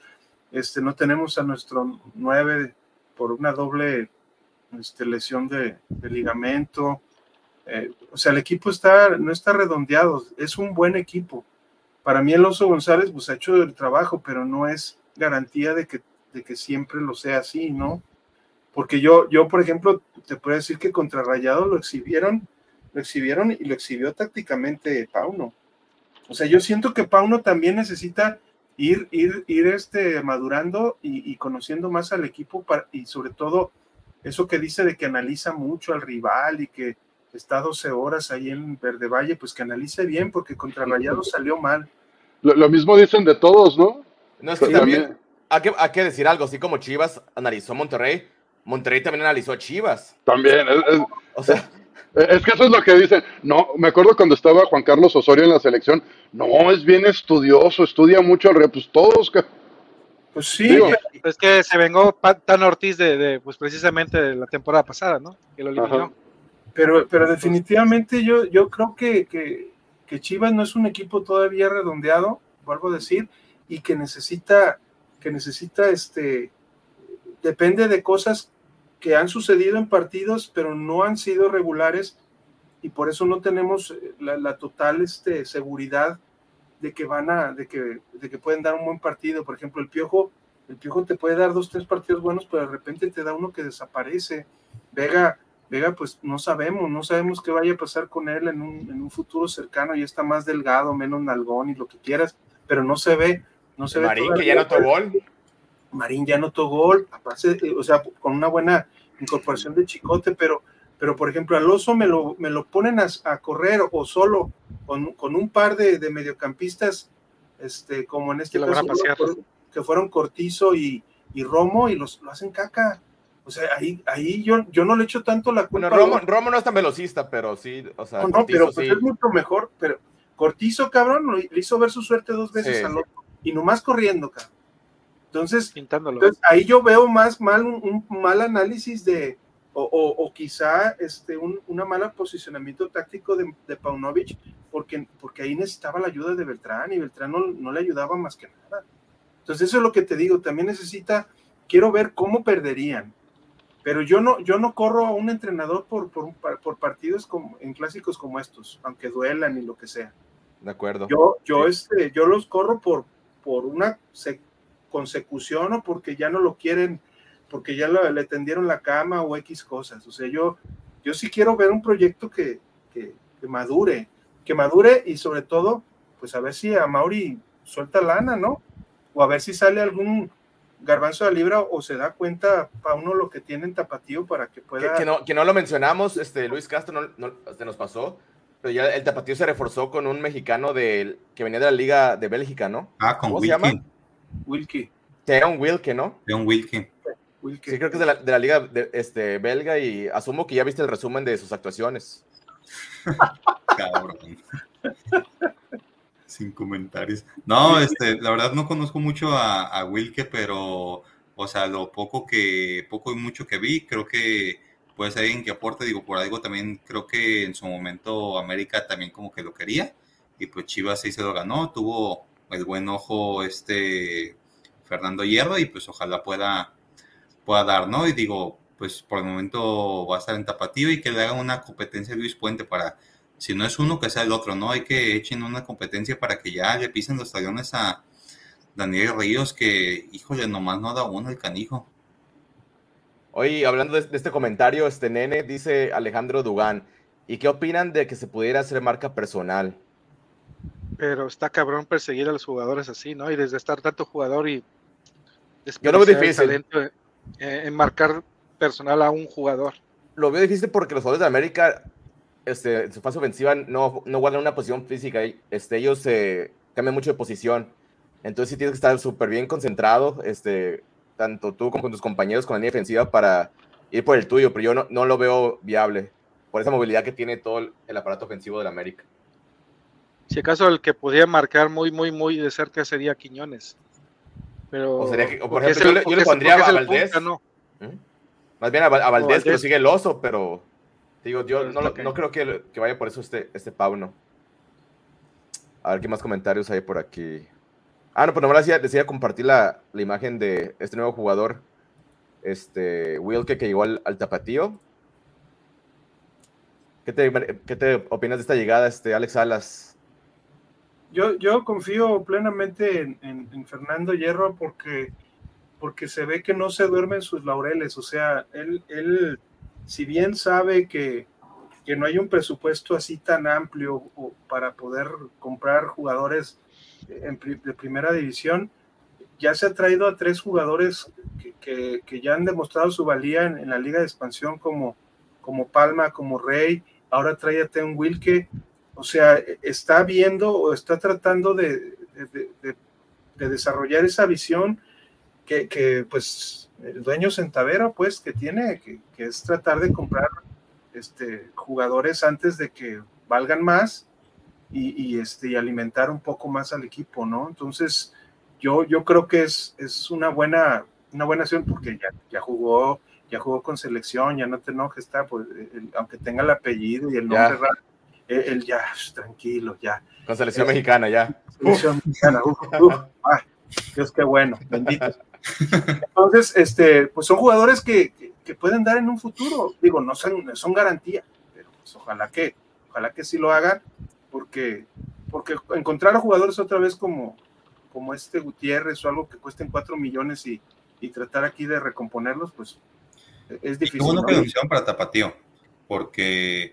este, no tenemos a nuestro 9 por una doble este, lesión de, ligamento. Eh, o sea, el equipo está, no está redondeado, es un buen equipo. Para mí el Oso González pues ha hecho el trabajo, pero no es garantía de que, de que siempre lo sea así, ¿no? Porque yo, yo, por ejemplo, te puedo decir que contra Rayado lo exhibieron, lo exhibieron y lo exhibió tácticamente Pauno. O sea, yo siento que Pauno también necesita ir, ir, ir este, madurando y, y conociendo más al equipo para, y sobre todo eso que dice de que analiza mucho al rival y que está 12 horas ahí en Verde Valle, pues que analice bien, porque contra Rayado salió mal. Lo, mismo dicen de todos, ¿no? No, es que también hay que, hay que decir algo, así como Chivas analizó Monterrey, Monterrey también analizó a Chivas. También, es, o sea, es que eso es lo que dicen. No, me acuerdo cuando estaba Juan Carlos Osorio en la selección. No, es bien estudioso, estudia mucho al Pues todos, pues sí, es que se vengó Tan Ortiz de, pues precisamente de la temporada pasada, ¿no? Que lo eliminó. Pero, pero definitivamente yo, yo creo que, que Chivas no es un equipo todavía redondeado, vuelvo a decir, y que necesita, que necesita este, depende de cosas que han sucedido en partidos, pero no han sido regulares y por eso no tenemos eh, la, total este, seguridad de que van a, de que, de que pueden dar un buen partido. Por ejemplo, el Piojo, el Piojo te puede dar dos, tres partidos buenos, pero de repente te da uno que desaparece. Vega, Vega, pues no sabemos, no sabemos qué vaya a pasar con él en un, en un futuro cercano, ya está más delgado, menos nalgón y lo que quieras, pero no se ve, no se Marín, que ya notó gol. Marín ya notó gol, aparte, o sea, con una buena incorporación de Chicote, pero, pero por ejemplo, al oso me lo, me lo ponen a, correr o solo con, con un par de, de, mediocampistas, este, como en este caso, que fueron Cortizo y, y Romo, y los, lo hacen caca. O sea, ahí, ahí yo, yo no le echo tanto la culpa. Romo, Romo, no es tan velocista, pero sí, o sea, no, pero pues es mucho mejor, pero Cortizo, cabrón, le hizo ver su suerte dos veces al otro, y nomás corriendo, cabrón. Entonces, entonces, ahí yo veo más mal un, mal análisis de, o, o, quizá este, un una mala posicionamiento táctico de, de Paunovic, porque, porque ahí necesitaba la ayuda de Beltrán y Beltrán no, no, le ayudaba más que nada. Entonces, eso es lo que te digo, también necesita, quiero ver cómo perderían, pero yo no, yo no corro a un entrenador por, por, por partidos como, en clásicos como estos, aunque duelan y lo que sea. De acuerdo. Yo, yo, este, yo los corro por, por una consecución o porque ya no lo quieren, porque ya le tendieron la cama o X cosas. O sea, yo, yo sí quiero ver un proyecto que, que, madure, que madure y sobre todo, pues a ver si a Mauri suelta lana, ¿no? O a ver si sale algún garbanzo de libra o se da cuenta para uno lo que tiene en tapatío para que pueda... Que, no, que no lo mencionamos, este, Luis Castro no, no, se nos pasó, pero ya el tapatío se reforzó con un mexicano del, que venía de la Liga de Bélgica, ¿no? Ah, con Wilkie. Wilkie. Teon Wilke, ¿no? Teon Wilke. Sí, creo que es de la, de la liga de, este, belga y asumo que ya viste el resumen de sus actuaciones. <laughs> Cabrón. Sin comentarios. No, este, la verdad no conozco mucho a, a, Wilke, pero, o sea, lo poco que, poco y mucho que vi, creo que puede ser alguien que aporte, digo, por algo también creo que en su momento América también como que lo quería, y pues Chivas sí se lo ganó, tuvo el buen ojo este Fernando Hierro y pues ojalá pueda, pueda dar, ¿no? Y digo, pues por el momento va a estar en tapatío y que le haga una competencia a Luis Puente para, si no es uno, que sea el otro, ¿no? Hay que echen una competencia para que ya le pisen los talones a Daniel Ríos, que, híjole, nomás no da uno el canijo. Oye, hablando de este comentario, este nene dice Alejandro Dugán, ¿y qué opinan de que se pudiera hacer marca personal? Pero está cabrón perseguir a los jugadores así, ¿no? Y desde estar tanto jugador y yo lo veo difícil. en marcar personal a un jugador. Lo veo difícil porque los jugadores de América, este, en su fase ofensiva, no, no guardan una posición física. Este, ellos se cambian mucho de posición. Entonces sí tienes que estar súper bien concentrado, este, tanto tú como con tus compañeros con la línea defensiva para ir por el tuyo, pero yo no, no lo veo viable por esa movilidad que tiene todo el, aparato ofensivo de América. Si acaso el que podría marcar muy, muy, muy de cerca sería Quiñones. Pero, o sería que, por ejemplo, yo, le, pondría a Valdés. ¿no? Más bien a, Valdés, lo sigue el oso, pero digo, yo no, no creo que, que, vaya por eso este, este Pauno. A ver qué más comentarios hay por aquí. Ah, no, pues nomás decía, decía compartir la, la, imagen de este nuevo jugador, este Wilke, que llegó al, al tapatío. ¿Qué te, ¿Qué te, opinas de esta llegada, este Alex Salas? Yo, confío plenamente en, Fernando Hierro porque, porque se ve que no se duerme en sus laureles. O sea, él, si bien sabe que, que no hay un presupuesto así tan amplio para poder comprar jugadores de primera división, ya se ha traído a tres jugadores que, que, ya han demostrado su valía en, la liga de expansión como, como Palma, como Rey, ahora trae a Ten Wilke, o sea, está viendo o está tratando de, desarrollar esa visión que, pues, el dueño Centavero, pues, que tiene, que, es tratar de comprar este, jugadores antes de que valgan más y, este, alimentar un poco más al equipo, ¿no? Entonces, yo, yo creo que es, es una buena una buena acción porque ya, ya jugó ya jugó con selección, ya no te enojes, está, pues, aunque tenga el apellido y el nombre raro, eh, él ya, tranquilo, ya. Con selección mexicana, ya. Selección mexicana, uf, uf, ay, Dios, qué bueno, bendito. Entonces, este, pues son jugadores que, que, que pueden dar en un futuro. Digo, no son, no son garantía, pero pues ojalá que, ojalá que sí lo hagan, porque, porque encontrar a jugadores otra vez como, como este Gutiérrez o algo que cuesten 4 millones y, y tratar aquí de recomponerlos, pues es difícil. Qué bueno ¿no? que para Tapatío, porque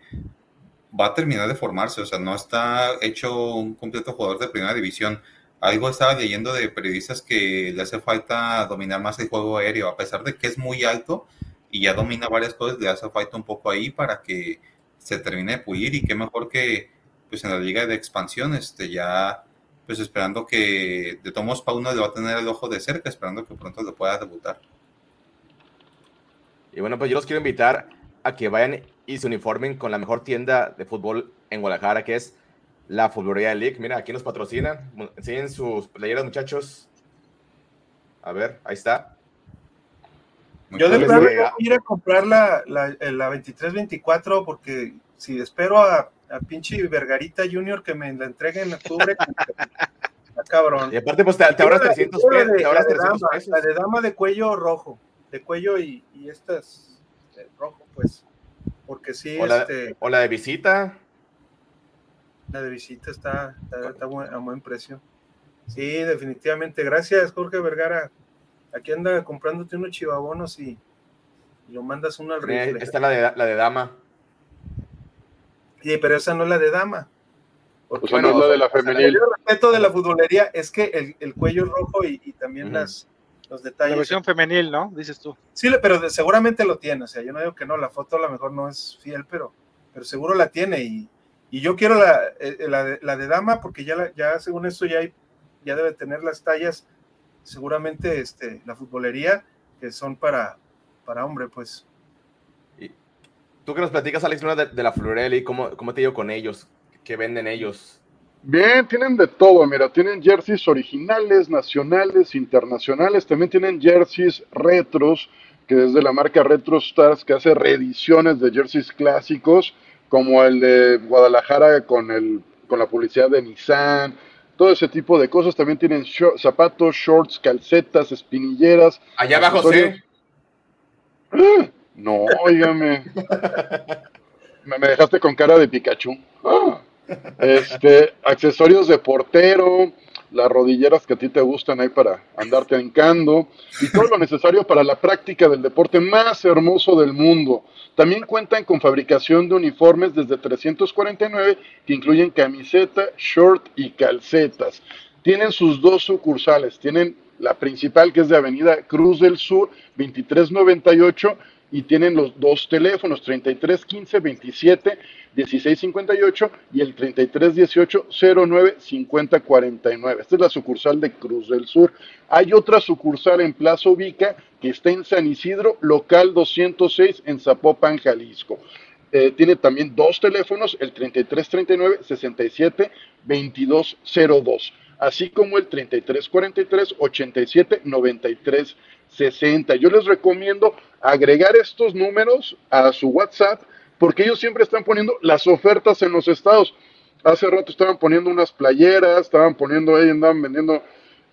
va a terminar de formarse, o sea, no está hecho un completo jugador de primera división. Algo estaba leyendo de periodistas que le hace falta dominar más el juego aéreo, a pesar de que es muy alto y ya domina varias cosas, le hace falta un poco ahí para que se termine de pulir y qué mejor que pues en la liga de expansión, este ya pues esperando que de Tomos Pauna le va a tener el ojo de cerca, esperando que pronto le pueda debutar. Y bueno, pues yo los quiero invitar a que vayan y se uniformen con la mejor tienda de fútbol en Guadalajara, que es la Futbolería League. Mira, aquí nos patrocinan. Enseñen sus playeras, muchachos. A ver, ahí está. Yo de plano gracias. voy a ir a comprar la, la, la 23-24 porque si espero a, a pinche Vergarita Junior que me la entregue en octubre, está cabrón. Y aparte, pues te, te ahorras 300 Quiero la pesos. la de 300 dama, pesos. La de dama de cuello rojo, de cuello y, y estas rojo, pues. Porque sí, O la, este, o la de visita. la de visita está, está, a buen precio. Sí, definitivamente. Gracias, Jorge Vergara. Aquí anda comprándote unos chivabonos y, y lo mandas uno al rifle. Esta es la de, la de dama. Sí, pero esa no es la de dama. O sea, Bueno, no es la de la o sea, femenil. El respeto de la futbolería es que el, el cuello es rojo y, y también las, los La versión femenil, ¿no? Dices tú. Sí, pero de- seguramente lo tiene. O sea, yo no digo que no, la foto a lo mejor no es fiel, pero, pero seguro la tiene. Y, y yo quiero la, eh, la, de, la de dama porque ya, la- ya según esto ya, hay, ya debe tener las tallas, seguramente este, la futbolería, que son para, para hombre, pues. Tú que nos platicas, Alex, Luna, de, de la Florelli, ¿cómo, ¿cómo te digo con ellos? ¿Qué venden ellos? Bien, tienen de todo, mira, tienen jerseys originales, nacionales, internacionales, también tienen jerseys retros, que es de la marca Retro Stars, que hace reediciones de jerseys clásicos, como el de Guadalajara con, el, con la publicidad de Nissan, todo ese tipo de cosas. También tienen short- zapatos, shorts, calcetas, espinilleras. Allá abajo, sí. ¡Ah! No, óigame. <laughs> Me, me dejaste con cara de Pikachu. ¡Ah! Este, accesorios de portero, las rodilleras que a ti te gustan ahí para andarte hincando y todo lo necesario para la práctica del deporte más hermoso del mundo. También cuentan con fabricación de uniformes desde 349 que incluyen camiseta, short y calcetas. Tienen sus dos sucursales, tienen la principal que es de Avenida Cruz del Sur 2398 y tienen los dos teléfonos 3315 27 1658 y el 3318 09 5049. Esta es la sucursal de Cruz del Sur. Hay otra sucursal en Plaza Ubica que está en San Isidro, local 206 en Zapopan, Jalisco. Eh, tiene también dos teléfonos, el 3339 67 2202, así como el 3343 87 93 60. Yo les recomiendo agregar estos números a su WhatsApp porque ellos siempre están poniendo las ofertas en los estados. Hace rato estaban poniendo unas playeras, estaban poniendo ahí, andaban vendiendo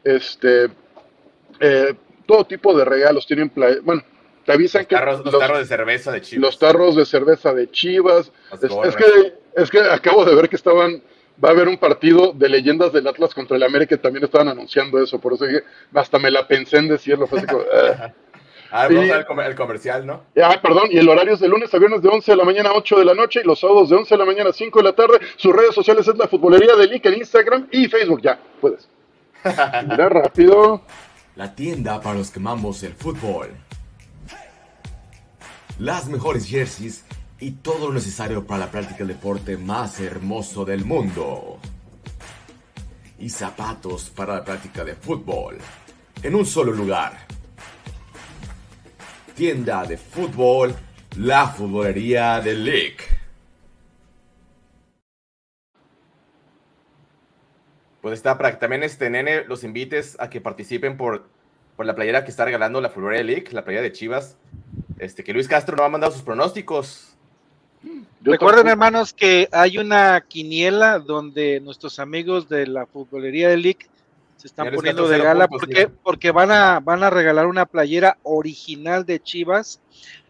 este eh, todo tipo de regalos. Tienen play- bueno, te avisan Los que tarros, los los- tarros de cerveza de Chivas. los tarros de cerveza de Chivas. Es que, es que acabo de ver que estaban, va a haber un partido de leyendas del Atlas contra el América y también estaban anunciando eso, por eso dije, hasta me la pensé en decirlo. Fue así como, <laughs> "Ah". Ah, Sí. vamos a ver el comercial, ¿no? Ah, perdón, y el horario es de lunes a viernes de 11 de la mañana a 8 de la noche y los sábados de 11 de la mañana a 5 de la tarde. Sus redes sociales es la futbolería de Lick en Instagram y Facebook. Ya, puedes. Mira <laughs> rápido. La tienda para los que amamos el fútbol. Las mejores jerseys y todo lo necesario para la práctica del deporte más hermoso del mundo. Y zapatos para la práctica de fútbol. En un solo lugar. Tienda de fútbol, la futbolería de Lick. Pues está para que también este nene los invites a que participen por, por la playera que está regalando la Florida League, la playera de Chivas. Este, que Luis Castro no ha mandado sus pronósticos. Recuerden, hermanos, que hay una quiniela donde nuestros amigos de la futbolería de League se están poniendo de gala porque, porque van, a, van a regalar una playera original de Chivas.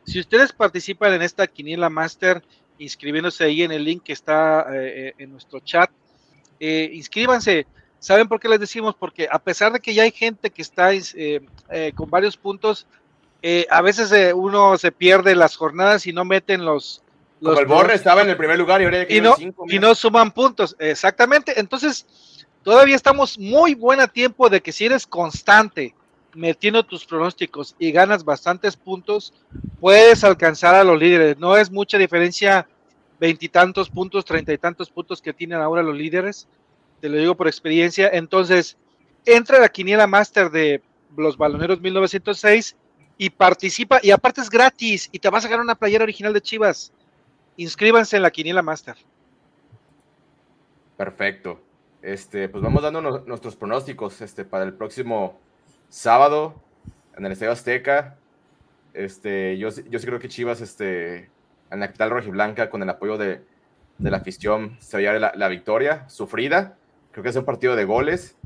Si ustedes participan en esta quiniela master, inscribiéndose ahí en el link que está eh, en nuestro chat, eh, inscríbanse. ¿Saben por qué les decimos? Porque a pesar de que ya hay gente que está eh, con varios puntos, a veces uno se pierde las jornadas y no meten los, los el Borre estaba en el primer lugar y ahora y no, y no suman puntos. Exactamente. Entonces, todavía estamos muy buen a tiempo de que si eres constante metiendo tus pronósticos y ganas bastantes puntos, puedes alcanzar a los líderes. No es mucha diferencia, veintitantos puntos, treinta y tantos puntos que tienen ahora los líderes. Te lo digo por experiencia. Entonces, entra a la quiniela master de los baloneros 1906 y participa. Y aparte es gratis y te vas a ganar una playera original de Chivas. Inscríbanse en la quiniela master. Perfecto. Este, pues vamos dando nuestros pronósticos este, para el próximo sábado en el Estadio Azteca. Este, yo, yo sí creo que Chivas, este, en la capital rojiblanca, con el apoyo de, de la afición, se va a la, la, victoria sufrida. Creo que es un partido de goles,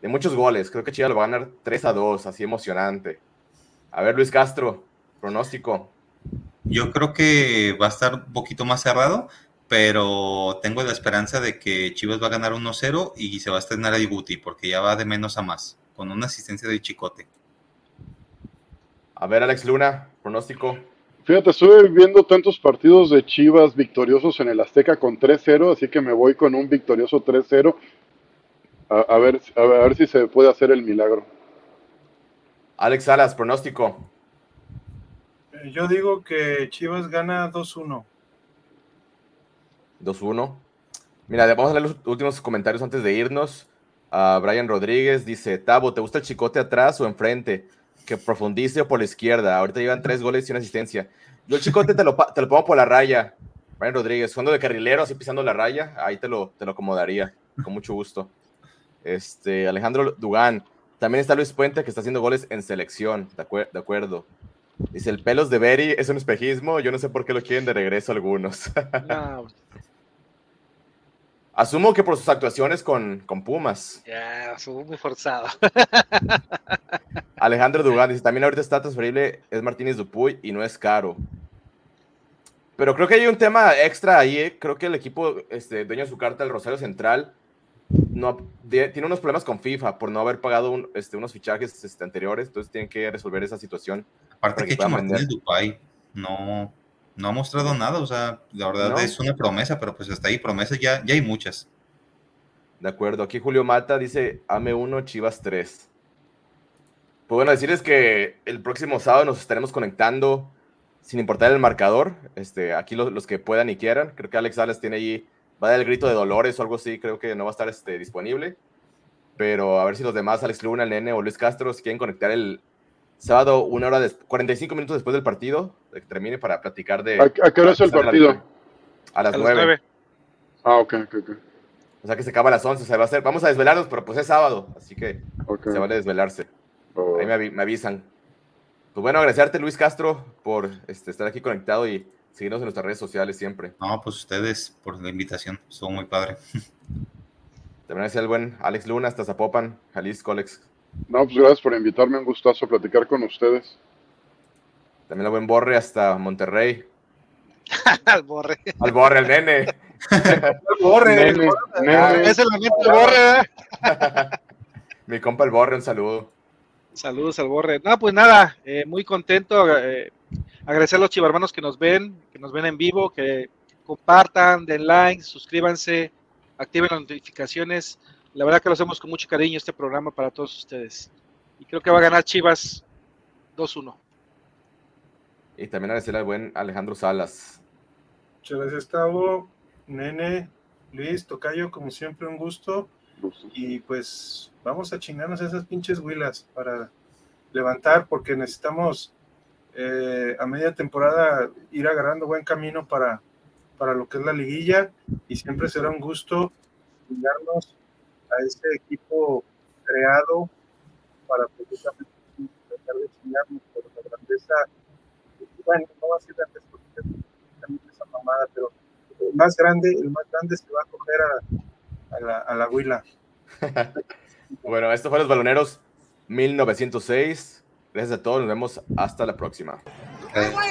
de muchos goles. Creo que Chivas lo va a ganar 3 a 2, así emocionante. A ver, Luis Castro, pronóstico. Yo creo que va a estar un poquito más cerrado pero tengo la esperanza de que Chivas va a ganar 1-0 y se va a estrenar a Ibuti, porque ya va de menos a más, con una asistencia de Chicote. A ver, Alex Luna, pronóstico. Fíjate, estuve viendo tantos partidos de Chivas victoriosos en el Azteca con 3-0, así que me voy con un victorioso 3-0. A, ver, a ver si se puede hacer el milagro. Alex Salas, pronóstico. Yo digo que Chivas gana 2-1. 2-1. Mira, vamos a leer los últimos comentarios antes de irnos. a Brian Rodríguez dice: Tabo, ¿te gusta el chicote atrás o enfrente? Que profundice o por la izquierda. Ahorita llevan tres goles y una asistencia. Yo el chicote te lo, te lo pongo por la raya. Brian Rodríguez, jugando de carrilero, así pisando la raya, ahí te lo, te lo acomodaría, con mucho gusto. Este, Alejandro Dugán, también está Luis Puente que está haciendo goles en selección, de, de acuerdo. Dice, el pelos de Berry es un espejismo, yo no sé por qué lo quieren de regreso algunos. no, <laughs> Asumo que por sus actuaciones con, con Pumas. Ya, asumo muy forzado. <laughs> Alejandro Dugán dice, también ahorita está transferible, es Martínez Dupuy y no es caro. Pero creo que hay un tema extra ahí, ¿eh? creo que el equipo este, dueño de su carta, el Rosario Central, no, tiene unos problemas con FIFA por no haber pagado este, unos fichajes este, anteriores, entonces tienen que resolver esa situación. Aparte que, que Martínez Dupuy no, no ha mostrado nada, o sea, la verdad es una promesa, pero pues hasta ahí promesas ya, ya hay muchas. De acuerdo, aquí Julio Mata dice, AME 1, Chivas 3. Pues bueno, decirles que el próximo sábado nos estaremos conectando sin importar el marcador, este, aquí los, que puedan y quieran, creo que Alex Sales tiene ahí, va a dar el grito de Dolores o algo así, creo que no va a estar este, disponible, pero a ver si los demás, Alex Luna, el Nene o Luis Castro, si quieren conectar el, Sábado, una hora, de, 45 minutos después del partido, de que termine para platicar de... ¿A, qué hora es el partido? A las, 9. Ah, ok, ok, ok. O sea que se acaba a las 11, se va a hacer, vamos a desvelarnos, pero pues es sábado, así que se vale desvelarse. Oh. Ahí me, avisan. Pues bueno, agradecerte Luis Castro por este, estar aquí conectado y seguirnos en nuestras redes sociales siempre. No, pues ustedes por la invitación, son muy padre. También gracias el buen Alex Luna hasta Zapopan, Jalisco, Alex. No, pues gracias por invitarme, un gustazo platicar con ustedes. También el buen Borre hasta Monterrey. <laughs> al Borre. Al Borre, el nene. el Borre. el borre. es el amigo del Borre, ¿eh? <laughs> Mi compa el Borre, un saludo. Saludos al Borre. No, pues nada, eh, muy contento. Eh, agradecer a los chivarmanos que nos ven, que nos ven en vivo, que compartan, den like, suscríbanse, activen las notificaciones. La verdad que lo hacemos con mucho cariño este programa para todos ustedes. Y creo que va a ganar Chivas 2-1. Y también agradecerle al buen Alejandro Salas. Muchas gracias, Tavo, Nene, Luis, Tocayo, como siempre, un gusto. Y pues vamos a chingarnos esas pinches huilas para levantar, porque necesitamos eh, a media temporada ir agarrando buen camino para, para lo que es la liguilla. Y siempre será un gusto chingarnos a ese equipo creado para precisamente tratar de chingarnos por la grandeza. Bueno, no va a ser grandeza porque es esa mamada, pero el más grande, el más grande se va a coger a, a la, a la huila. <laughs> bueno, esto fue Los Baloneros 1906. Gracias a todos, nos vemos hasta la próxima. ¡Ay, güey,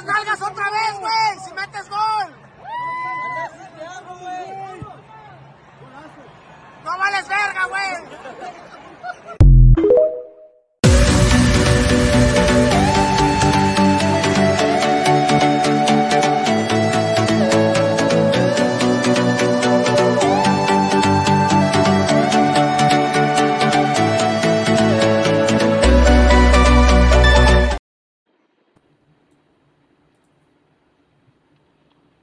las nalgas otra vez, güey! ¡Si metes gol! ¡No vales verga, güey!